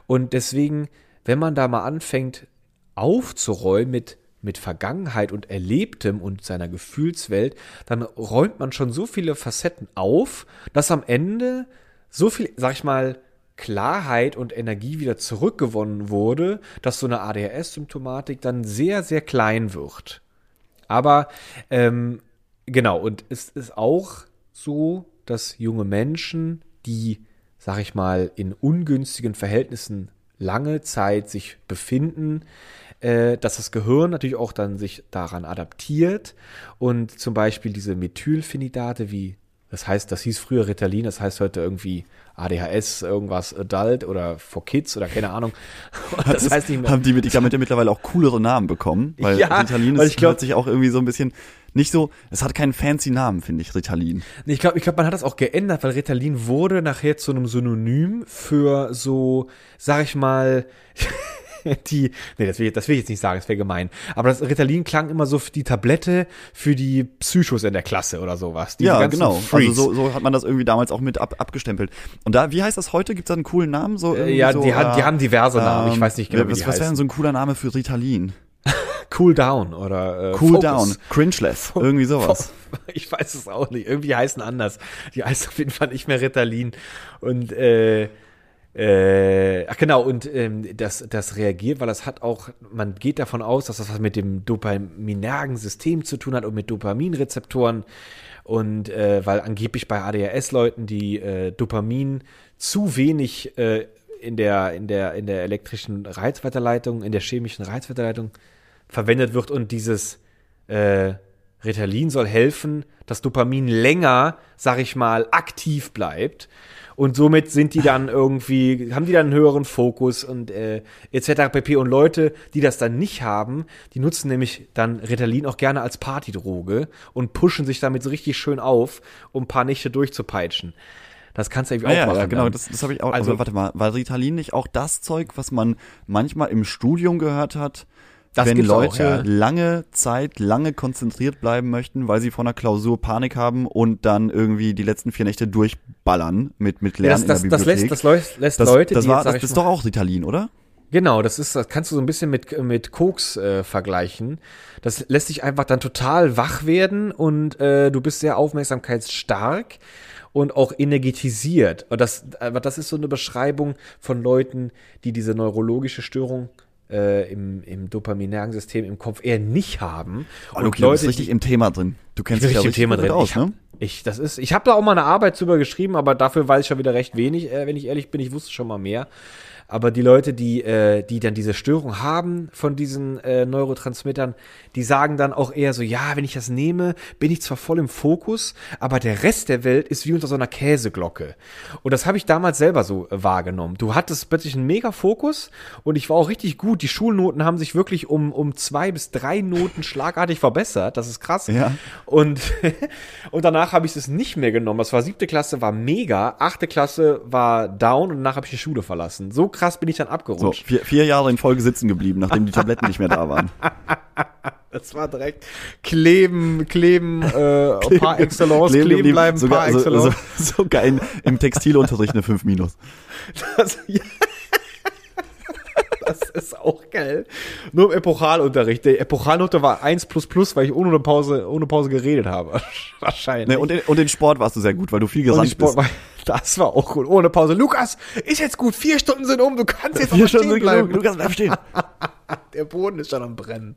Und deswegen, wenn man da mal anfängt aufzuräumen mit mit Vergangenheit und Erlebtem und seiner Gefühlswelt, dann räumt man schon so viele Facetten auf, dass am Ende so viel, sag ich mal, Klarheit und Energie wieder zurückgewonnen wurde, dass so eine ADHS-Symptomatik dann sehr, sehr klein wird. Aber ähm, genau, und es ist auch so, dass junge Menschen, die, sag ich mal, in ungünstigen Verhältnissen lange Zeit sich befinden, äh, dass das Gehirn natürlich auch dann sich daran adaptiert und zum Beispiel diese Methylphenidate wie das heißt, das hieß früher Ritalin, das heißt heute irgendwie ADHS, irgendwas Adult oder for Kids oder keine Ahnung. Das, das heißt nicht mehr. Haben die Medikamente mittlerweile auch coolere Namen bekommen? Weil ja, Ritalin ist, weil sich auch irgendwie so ein bisschen nicht so, es hat keinen fancy Namen, finde ich, Ritalin. Ich glaube, ich glaube, man hat das auch geändert, weil Ritalin wurde nachher zu einem Synonym für so, sag ich mal, die, nee, das will, ich, das will ich jetzt nicht sagen, das wäre gemein. Aber das Ritalin klang immer so für die Tablette für die Psychos in der Klasse oder sowas. Diese ja, genau. Freaks. Also so, so hat man das irgendwie damals auch mit ab, abgestempelt. Und da, wie heißt das heute? Gibt es da einen coolen Namen? So Äh, ja, so, die, hat, die haben diverse Namen. Ich ähm, weiß nicht genau, wie was, die was wäre denn so ein cooler Name für Ritalin? Cool Down oder äh, Cool Focus. Down, Cringeless, irgendwie sowas. Ich weiß es auch nicht. Irgendwie heißen anders. Die heißen auf jeden Fall nicht mehr Ritalin. Und äh, äh, ach genau, und ähm, das, das reagiert, weil das hat auch, man geht davon aus, dass das was mit dem dopaminergen System zu tun hat und mit Dopaminrezeptoren. Und äh, weil angeblich bei ADHS-Leuten die äh, Dopamin zu wenig äh, in der, in der, in der elektrischen Reizweiterleitung, in der chemischen Reizweiterleitung verwendet wird und dieses äh, Ritalin soll helfen, dass Dopamin länger, sag ich mal, aktiv bleibt. Und somit sind die dann irgendwie, haben die dann einen höheren Fokus und äh, etc. pp. Und Leute, die das dann nicht haben, die nutzen nämlich dann Ritalin auch gerne als Partydroge und pushen sich damit so richtig schön auf, um ein paar Nächte durchzupeitschen. Das kannst du irgendwie Ah, auch ja, machen. ja, genau, dann. das, das habe ich auch. Also- Also, warte mal, war Ritalin nicht auch das Zeug, was man manchmal im Studium gehört hat, Das wenn gibt's auch, Leute ja. lange Zeit, lange konzentriert bleiben möchten, weil sie vor einer Klausur Panik haben und dann irgendwie die letzten vier Nächte durchballern mit, mit Lernen das, das, in der das Bibliothek. lässt, das lässt, lässt das, Leute, das die war, das ich ist doch auch Ritalin, oder? Genau, das ist, das kannst du so ein bisschen mit, mit Koks äh, vergleichen. Das lässt dich einfach dann total wach werden und äh, du bist sehr aufmerksamkeitsstark und auch energetisiert. Und das, aber das ist so eine Beschreibung von Leuten, die diese neurologische Störung äh, im, im dopaminären System im Kopf eher nicht haben. Oh, Luki, du bist richtig im Thema drin. Du kennst dich ja richtig gut aus, ich hab, ne? Ich, das ist, ich habe da auch mal eine Arbeit drüber geschrieben, aber dafür weiß ich schon wieder recht wenig, äh, wenn ich ehrlich bin. Ich wusste schon mal mehr. Aber die Leute, die, äh, die dann diese Störung haben von diesen äh, Neurotransmittern, die sagen dann auch eher so, ja, wenn ich das nehme, bin ich zwar voll im Fokus, aber der Rest der Welt ist wie unter so einer Käseglocke. Und das habe ich damals selber so äh, wahrgenommen. Du hattest plötzlich einen mega Fokus und ich war auch richtig gut. Die Schulnoten haben sich wirklich um, um zwei bis drei Noten schlagartig verbessert. Das ist krass. Ja. Und, und danach habe ich es nicht mehr genommen. Das war siebte Klasse, war mega. Achte Klasse war down und danach habe ich die Schule verlassen. So krass bin ich dann So, abgerutscht. vier, vier Jahre in Folge sitzen geblieben, nachdem die Tabletten nicht mehr da waren. Das war direkt kleben, kleben, äh, par excellence, kleben, geblieben, bleiben, sogar, par so, so, excellence. sogar in, im Textilunterricht eine 5 minus. Das, ja. das ist auch geil. Nur im Epochalunterricht. Der Epochalnote war 1 plus plus, weil ich ohne Pause, ohne Pause geredet habe. Wahrscheinlich. Ne, und, in, und in Sport warst du sehr gut, weil du viel gerannt die Sport bist. war, das war auch gut. Ohne Pause. Lukas, ist jetzt gut. Vier Stunden sind um. Du kannst jetzt noch Vier Stunden stehen bleiben. genug. Lukas, bleib stehen. Der Boden ist schon am Brennen.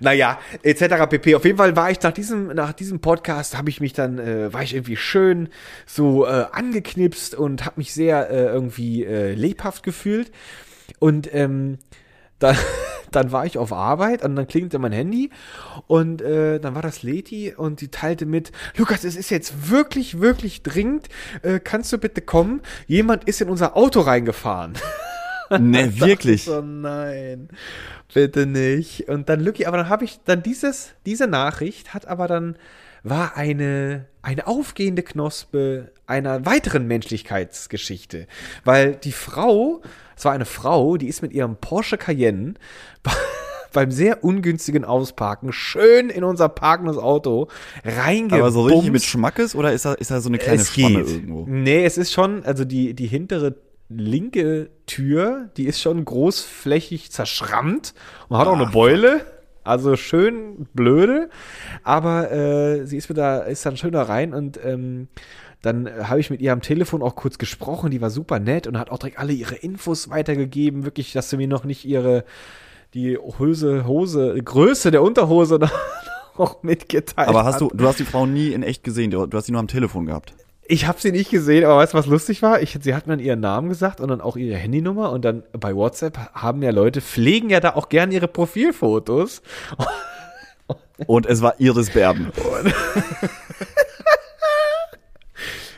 Naja, etc. pp. Auf jeden Fall war ich nach diesem, nach diesem Podcast, habe ich mich dann, äh, war ich irgendwie schön so äh, angeknipst und habe mich sehr äh, irgendwie äh, lebhaft gefühlt. Und ähm, dann, dann war ich auf Arbeit und dann klingelte mein Handy und äh, dann war das Leti und die teilte mit, Lukas, es ist jetzt wirklich, wirklich dringend, äh, kannst du bitte kommen? Jemand ist in unser Auto reingefahren. Ne, wirklich. So, nein, bitte nicht. Und dann Lucky, aber dann habe ich dann dieses, diese Nachricht hat aber dann war eine eine aufgehende Knospe einer weiteren Menschlichkeitsgeschichte, weil die Frau, es war eine Frau, die ist mit ihrem Porsche Cayenne beim sehr ungünstigen Ausparken schön in unser parkendes Auto reingebumst. Aber so richtig mit Schmackes oder ist da, ist da so eine kleine es Schwamme geht. irgendwo? Nee, es ist schon, also die, die hintere linke Tür, die ist schon großflächig zerschrammt und hat auch eine Beule. Also schön blöde, aber äh, sie ist wieder, ist dann schön da rein und ähm, dann habe ich mit ihr am Telefon auch kurz gesprochen, die war super nett und hat auch direkt alle ihre Infos weitergegeben, wirklich, dass sie mir noch nicht ihre die Hose, Hose, Größe der Unterhose noch mitgeteilt Aber hast hat. du, du hast die Frau nie in echt gesehen, du, du hast sie nur am Telefon gehabt. Ich habe sie nicht gesehen, aber weißt du, was lustig war? Ich, sie hat mir dann ihren Namen gesagt und dann auch ihre Handynummer und dann bei WhatsApp haben ja Leute, pflegen ja da auch gern ihre Profilfotos. Und es war Iris Berben.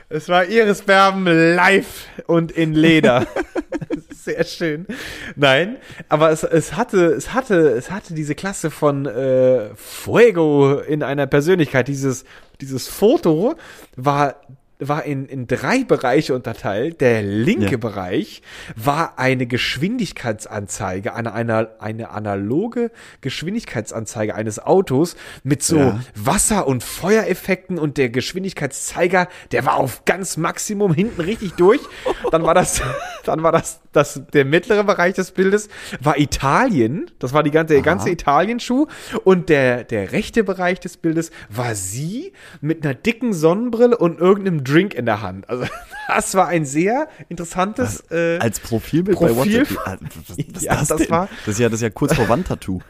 Es war Iris Berben live und in Leder. Sehr schön. Nein, aber es, es hatte, es hatte, es hatte diese Klasse von äh, Fuego in einer Persönlichkeit. Dieses, dieses Foto war war in, in drei Bereiche unterteilt. Der linke Ja. Bereich war eine Geschwindigkeitsanzeige, eine, eine, eine analoge Geschwindigkeitsanzeige eines Autos mit so Ja. Wasser- und Feuereffekten und der Geschwindigkeitszeiger, der war auf ganz Maximum hinten richtig durch. Dann war das, dann war das, das, der mittlere Bereich des Bildes war Italien. Das war die ganze, der ganze Italien-Schuh. Und der, der rechte Bereich des Bildes war sie mit einer dicken Sonnenbrille und irgendeinem Drink in der Hand. Also, das war ein sehr interessantes, äh, Als Profilbild Profil- bei WhatsApp. Ah, Was, Ja, das denn? war- das ist ja das ist ja kurz vor Wandtattoo.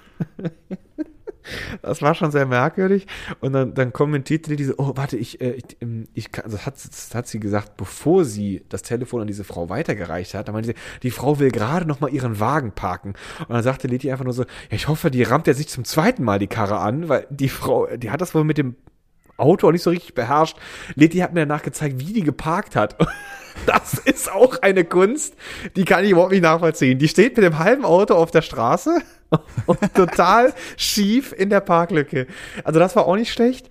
Das war schon sehr merkwürdig. Und dann, dann kommentierte die diese, oh, warte, ich, äh, ich, ähm, ich kann, das hat, das hat sie gesagt, bevor sie das Telefon an diese Frau weitergereicht hat. Da meinte sie, die Frau will gerade noch mal ihren Wagen parken. Und dann sagte Leti einfach nur so, ja, ich hoffe, die rammt jetzt nicht zum zweiten Mal die Karre an, weil die Frau, die hat das wohl mit dem Auto auch nicht so richtig beherrscht. Leti hat mir danach gezeigt, wie die geparkt hat. Das ist auch eine Kunst, die kann ich überhaupt nicht nachvollziehen. Die steht mit dem halben Auto auf der Straße und total schief in der Parklücke. Also das war auch nicht schlecht.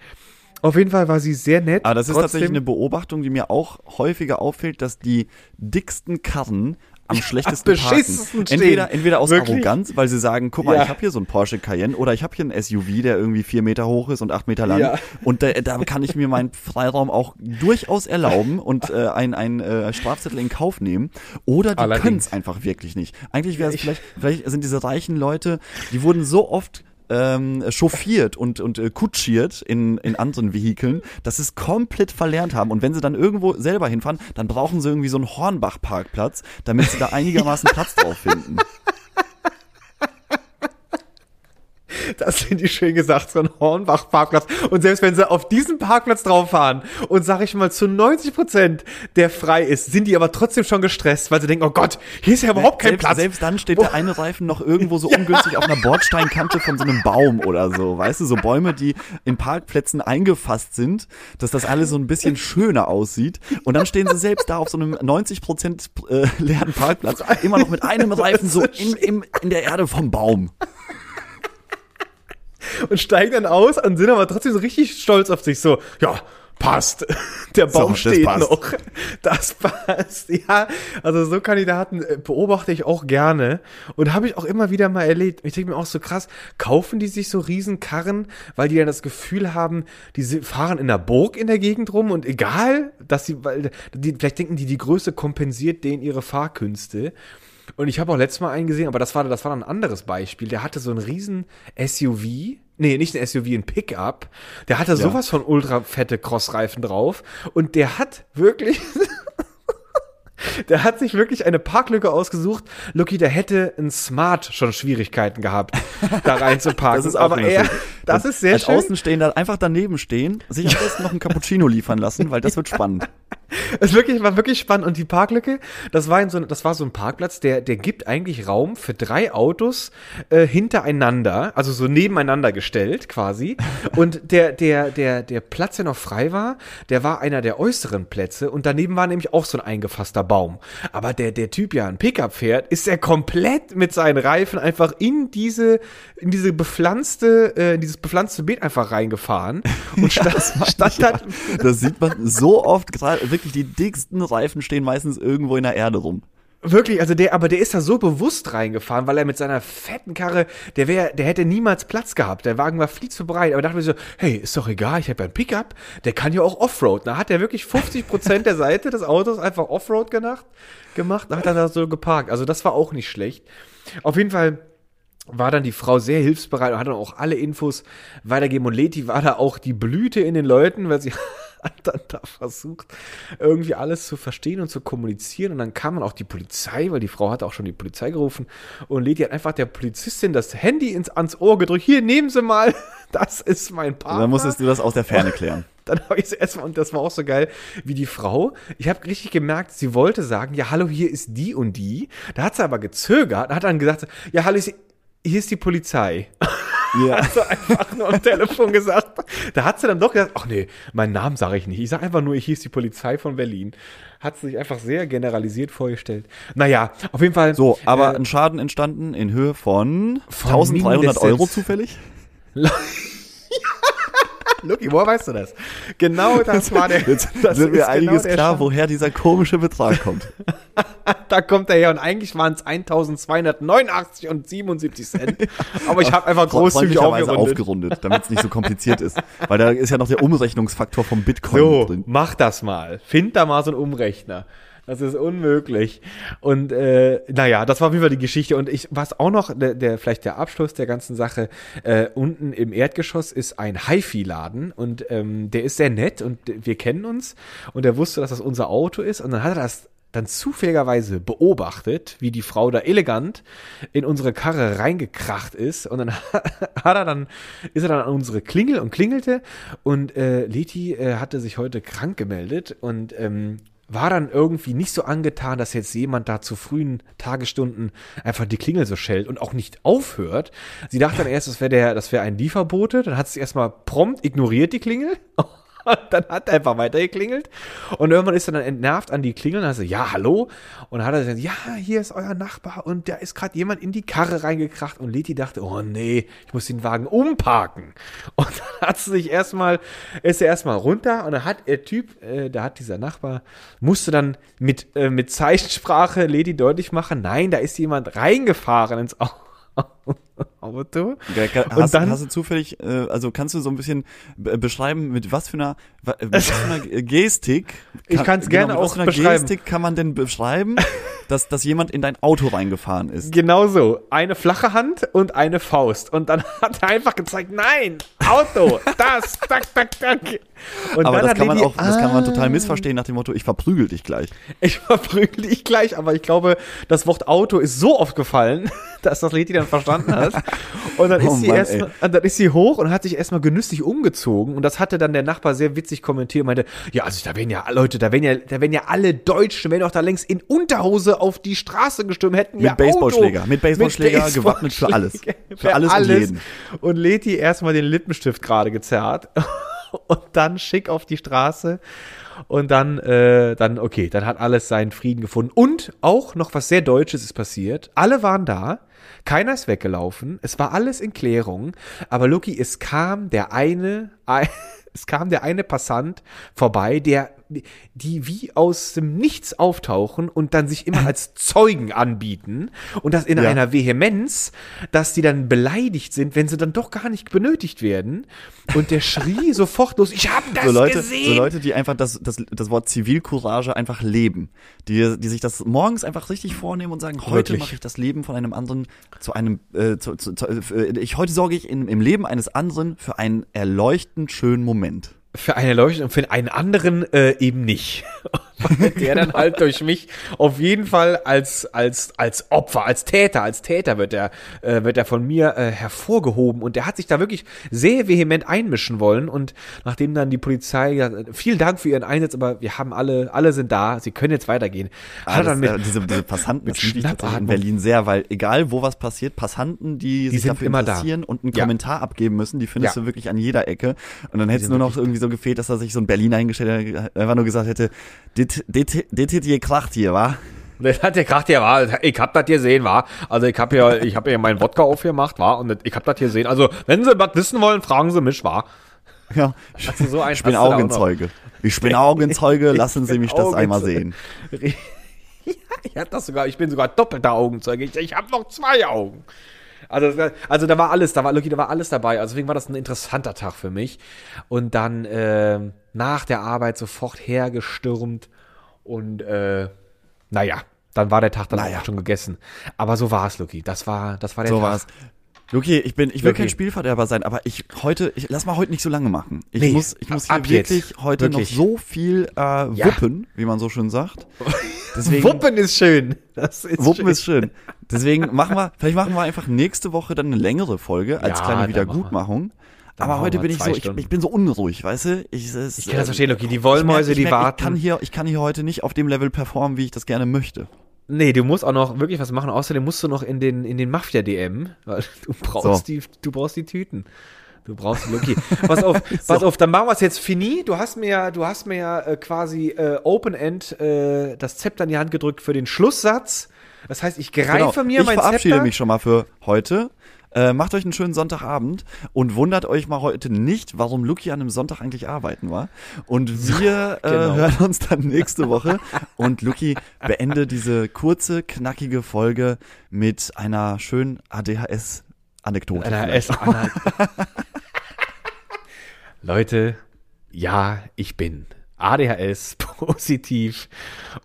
Auf jeden Fall war sie sehr nett. Aber das ist Trotzdem- tatsächlich eine Beobachtung, die mir auch häufiger auffällt, dass die dicksten Karren am schlechtesten am parken. Entweder, entweder aus Wirklich? Arroganz, weil sie sagen, guck mal, Ja. ich habe hier so einen Porsche Cayenne oder ich habe hier einen SUV, der irgendwie vier Meter hoch ist und acht Meter lang. Ja. Und da, da kann ich mir meinen Freiraum auch durchaus erlauben und äh, ein, ein äh, Strafzettel in Kauf nehmen. Oder die können es einfach wirklich nicht. Eigentlich wäre es Ich- vielleicht, vielleicht sind diese reichen Leute, die wurden so oft ähm, chauffiert und, und äh, kutschiert in, in anderen Vehikeln, dass sie es komplett verlernt haben. Und wenn sie dann irgendwo selber hinfahren, dann brauchen sie irgendwie so einen Hornbach-Parkplatz, damit sie da einigermaßen Platz drauf finden. Das sind die schön gesagt, so ein Hornbach-Parkplatz. Und selbst wenn sie auf diesen Parkplatz drauf fahren und sag ich mal zu 90 Prozent der frei ist, sind die aber trotzdem schon gestresst, weil sie denken, oh Gott, hier ist ja überhaupt kein selbst, Platz. Selbst dann steht der eine Reifen noch irgendwo so ungünstig auf einer Bordsteinkante von so einem Baum oder so. Weißt du, so Bäume, die in Parkplätzen eingefasst sind, dass das alles so ein bisschen schöner aussieht. Und dann stehen sie selbst da auf so einem 90 Prozent äh, leeren Parkplatz, immer noch mit einem Reifen so in, in, in der Erde vom Baum. Und steigen dann aus und sind aber trotzdem so richtig stolz auf sich. So, ja, passt. Der Baum das steht passt. noch. Das passt. Ja, also so Kandidaten äh, beobachte ich auch gerne und habe ich auch immer wieder mal erlebt. Ich denke mir auch so krass, kaufen die sich so Riesenkarren, weil die dann das Gefühl haben, die fahren in der Burg in der Gegend rum und egal, dass sie, weil die, vielleicht denken die, die Größe kompensiert denen ihre Fahrkünste. Und ich habe auch letztes Mal einen gesehen, aber das war, das war dann ein anderes Beispiel. Der hatte so einen riesen SUV. Nee, nicht ein SUV, ein Pickup. Der hatte sowas von ultra fette Crossreifen drauf. Und der hat wirklich, der hat sich wirklich eine Parklücke ausgesucht. Lucky, der hätte ein Smart schon Schwierigkeiten gehabt, da reinzuparken. Das ist aber er, schön. das ist sehr Als schön. Außenstehender einfach daneben stehen, sich am besten noch einen Cappuccino liefern lassen, weil das wird spannend. Es wirklich, war wirklich spannend. Und die Parklücke, das war, in so, das war so ein Parkplatz, der, der gibt eigentlich Raum für drei Autos äh, hintereinander, also so nebeneinander gestellt quasi. Und der, der, der, der Platz, der noch frei war, der war einer der äußeren Plätze. Und daneben war nämlich auch so ein eingefasster Baum. Aber der, der Typ ja ein Pickup fährt, ist er komplett mit seinen Reifen einfach in diese, in diese bepflanzte, äh, in dieses bepflanzte Beet einfach reingefahren. Und stand, stand dann, Das sieht man so oft, gerade wirklich die dicksten Reifen stehen meistens irgendwo in der Erde rum. Wirklich, also der, aber der ist da so bewusst reingefahren, weil er mit seiner fetten Karre, der wäre, der hätte niemals Platz gehabt. Der Wagen war viel zu breit. Aber dachte mir so, hey, ist doch egal, ich habe ja einen Pickup, der kann ja auch Offroad. Da hat er wirklich 50 Prozent der Seite des Autos einfach Offroad gemacht, gemacht, da hat er da so geparkt. Also das war auch nicht schlecht. Auf jeden Fall war dann die Frau sehr hilfsbereit und hat dann auch alle Infos weitergegeben. Und Leti war da auch die Blüte in den Leuten, weil sie hat dann da versucht, irgendwie alles zu verstehen und zu kommunizieren. Und dann kam dann auch die Polizei, weil die Frau hatte auch schon die Polizei gerufen. Und Leti hat einfach der Polizistin das Handy ins, ans Ohr gedrückt. Hier, nehmen Sie mal, das ist mein Partner. Dann musstest du das aus der Ferne klären. Dann habe ich es erstmal, und das war auch so geil, wie die Frau. Ich habe richtig gemerkt, sie wollte sagen, ja, hallo, hier ist die und die. Da hat sie aber gezögert, hat dann gesagt, ja, hallo, hier ist die Polizei. Ja. Sie einfach nur am Telefon gesagt. Da hat sie dann doch gesagt, ach nee, meinen Namen sage ich nicht. Ich sage einfach nur, hier ist die Polizei von Berlin. Hat sie sich einfach sehr generalisiert vorgestellt. Naja, auf jeden Fall. So, aber äh, ein Schaden entstanden in Höhe von, Von 1300 mindestens- Euro zufällig? Lucky, woher weißt du das? Genau das war der. Jetzt sind mir ist einiges genau klar, Scham. woher dieser komische Betrag kommt. Da kommt er her und eigentlich waren es 1289 und 77 Cent. Aber ich habe einfach großzügig aufgerundet. aufgerundet, damit es nicht so kompliziert ist. Weil da ist ja noch der Umrechnungsfaktor vom Bitcoin So, drin. mach das mal. Find da mal so einen Umrechner. Das ist unmöglich. Und äh, naja, das war auf jeden Fall die Geschichte. Und ich, was auch noch, der, der vielleicht der Abschluss der ganzen Sache, äh, unten im Erdgeschoss ist ein HiFi-Laden. Und ähm, der ist sehr nett und wir kennen uns. Und er wusste, dass das unser Auto ist. Und dann hat er das dann zufälligerweise beobachtet, wie die Frau da elegant in unsere Karre reingekracht ist. Und dann hat er dann ist er dann an unsere Klingel und klingelte. Und äh, Leti äh, hatte sich heute krank gemeldet. Und ähm, war dann irgendwie nicht so angetan, dass jetzt jemand da zu frühen Tagesstunden einfach die Klingel so schellt und auch nicht aufhört. Sie dachte dann erst, das wäre der, das wäre ein Lieferbote. Dann hat sie erstmal prompt ignoriert die Klingel. Dann hat er einfach weiter geklingelt. Und irgendwann ist er dann entnervt an die Klingel und hat gesagt, ja, hallo. Und dann hat er gesagt, ja, hier ist euer Nachbar und da ist gerade jemand in die Karre reingekracht. Und Leti dachte, oh nee, ich muss den Wagen umparken. Und dann hat sie sich erstmal, ist er erstmal runter und dann hat der Typ, äh, da hat dieser Nachbar, musste dann mit, äh, mit Zeichensprache Leti deutlich machen, nein, da ist jemand reingefahren ins Auto. Auto. Hast, dann- hast du zufällig, äh, also kannst du so ein bisschen be- beschreiben, mit was für einer, mit was für einer Gestik? Ich kann's gerne mit was auch für einer. Gestik kann man denn beschreiben, dass, dass jemand in dein Auto reingefahren ist? Genau so. Eine flache Hand und eine Faust. Und dann hat er einfach gezeigt, nein, Auto, das, tak, tak, tak. Und Aber das kann man Lady, auch, das kann man total ah, missverstehen nach dem Motto, ich verprügel dich gleich. Ich verprügel dich gleich, aber ich glaube, das Wort Auto ist so oft gefallen, dass das Leti dann verstanden hat. Und dann ist Oh sie Mann, erstmal, und dann ist sie hoch und hat sich erstmal genüsslich umgezogen. Und das hatte dann der Nachbar sehr witzig kommentiert und meinte, ja, also da wären ja, Leute, da wären ja, da wären ja alle Deutschen, wären doch da längst in Unterhose auf die Straße gestürmt, hätten Mit ja Baseballschläger, Auto. mit Baseballschläger, gewappnet für alles. Baseballschläger, Für alles und jeden. Und Leti erstmal den Lippenstift gerade gezerrt und dann schick auf die Straße. Und dann, äh, dann, okay, dann hat alles seinen Frieden gefunden. Und auch noch was sehr Deutsches ist passiert. Alle waren da. Keiner ist weggelaufen. Es war alles in Klärung. Aber Lucky, es kam der eine, ein, es kam der eine Passant vorbei, der, die wie aus dem Nichts auftauchen und dann sich immer als Zeugen anbieten. Und das in Ja. einer Vehemenz, dass die dann beleidigt sind, wenn sie dann doch gar nicht benötigt werden. Und der schrie sofort los, ich habe das So Leute, gesehen. so Leute, die einfach das, das, das Wort Zivilcourage einfach leben. Die, die sich das morgens einfach richtig vornehmen und sagen, heute mache ich das Leben von einem anderen zu einem, äh, zu, zu, zu, äh, ich, heute sorge ich in, im Leben eines anderen für einen erleuchtend schönen Moment. Für eine Leuchte und für einen anderen äh, eben nicht. Der dann halt durch mich auf jeden Fall als, als, als Opfer, als Täter, als Täter wird er, äh, wird er von mir äh, hervorgehoben. Und der hat sich da wirklich sehr vehement einmischen wollen. Und nachdem dann die Polizei, ja, vielen Dank für Ihren Einsatz, aber wir haben alle, alle sind da, Sie können jetzt weitergehen. Ah, das, dann mit, äh, diese, diese Passanten, mit das tatsächlich in. Berlin sehr, weil egal wo was passiert, Passanten, die, sich sind dafür immer da. interessieren und einen Ja. Kommentar abgeben müssen, die findest Ja. du wirklich an jeder Ecke. Und dann hätte es nur noch irgendwie so gefehlt, dass er sich so ein Berliner hingestellt hat, einfach nur gesagt hätte, dit, dit, dit, dit hier kracht hier, wa? Das hat der Kracht ja war, ich hab das gesehen, war. Also ich hab ja, ich hab ja meinen Wodka aufgemacht, war und ich hab das gesehen. Also wenn Sie was wissen wollen, fragen Sie mich, war. Ja, Also so ein ich bin. Augenzeuge. Ich bin Augenzeuge, lassen Sie mich das einmal sehen. ja, ich hab das sogar, ich bin sogar doppelter Augenzeuge. Ich, ich habe noch zwei Augen. Also, also da war alles, da war Lucky, da war alles dabei. Also deswegen war das ein interessanter Tag für mich. Und dann ähm, nach der Arbeit sofort hergestürmt und äh, naja, dann war der Tag dann Naja. auch schon gegessen. Aber so war es, Lucky. Das war, das war der So Tag. war's. Okay, ich bin, ich will Okay. kein Spielverderber sein, aber ich heute, ich lass mal heute nicht so lange machen. Ich Nee, muss, ich muss hier ab jetzt. wirklich heute Wirklich. noch so viel äh, wuppen, wie man so schön sagt. Deswegen, Wuppen ist schön. Das ist Wuppen schön. ist schön. Deswegen machen wir, vielleicht machen wir einfach nächste Woche dann eine längere Folge als Ja, kleine Wiedergutmachung. Aber heute bin ich so, ich, ich bin so unruhig, weißt du? Ich, es, Ich kann das äh, verstehen, Lucky. Die ich Wollmäuse, ich die merk, warten. Ich kann hier, ich kann hier heute nicht auf dem Level performen, wie ich das gerne möchte. Nee, du musst auch noch wirklich was machen. Außerdem musst du noch in den, in den Mafia-DM, weil du brauchst So. die, du brauchst die Tüten. Du brauchst die Lucky. Pass auf, pass auf, dann machen wir es jetzt fini. Du hast mir ja, du hast mir ja äh, quasi äh, Open End äh, das Zepter in die Hand gedrückt für den Schlusssatz. Das heißt, ich greife mir Genau. ich mein verabschiede Zepter. mich schon mal für heute. Äh, macht euch einen schönen Sonntagabend und wundert euch mal heute nicht, warum Luki an einem Sonntag eigentlich arbeiten war. Und wir äh, Genau. hören uns dann nächste Woche. Und Luki, beende diese kurze, knackige Folge mit einer schönen ADHS-Anekdote. Einer vielleicht. S Anna. Leute, ja, ich bin ADHS positiv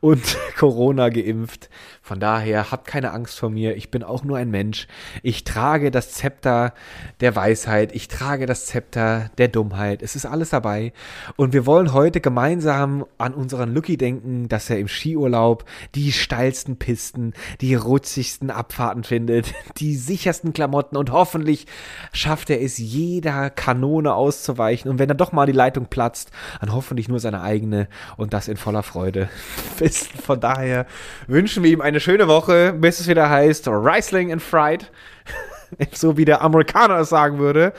und Corona geimpft. Von daher habt keine Angst vor mir. Ich bin auch nur ein Mensch. Ich trage das Zepter der Weisheit. Ich trage das Zepter der Dummheit. Es ist alles dabei. Und wir wollen heute gemeinsam an unseren Lucky denken, dass er im Skiurlaub die steilsten Pisten, die rutschigsten Abfahrten findet, die sichersten Klamotten und hoffentlich schafft er es, jeder Kanone auszuweichen. Und wenn dann doch mal die Leitung platzt, dann hoffentlich nur seine eigene und das in voller Freude. Von daher wünschen wir ihm eine schöne Woche, bis es wieder heißt Riesling and Fried. so wie der Amerikaner es sagen würde.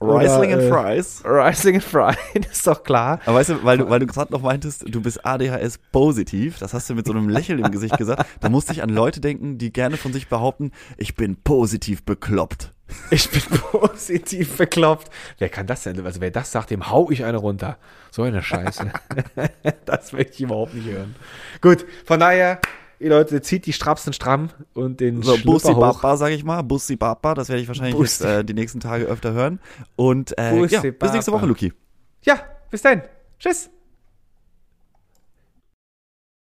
Riesling and äh, Fries. Riesling and Fried, ist doch klar. Aber weißt du, weil du, weil du gerade noch meintest, du bist ADHS positiv, das hast du mit so einem Lächeln im Gesicht gesagt, da musste ich an Leute denken, die gerne von sich behaupten, ich bin positiv bekloppt. Ich bin positiv bekloppt. Wer kann das denn? Also wer das sagt, dem hau ich eine runter. So eine Scheiße. das möchte ich überhaupt nicht hören. Gut, von daher, ihr Leute, zieht die Strapsen stramm und den So, Bussi. Baba, sag ich mal, Bussi Baba, das werde ich wahrscheinlich jetzt, äh, die nächsten Tage öfter hören. Und äh, ja, bis nächste. Woche, Luki. Ja, bis dann. Tschüss.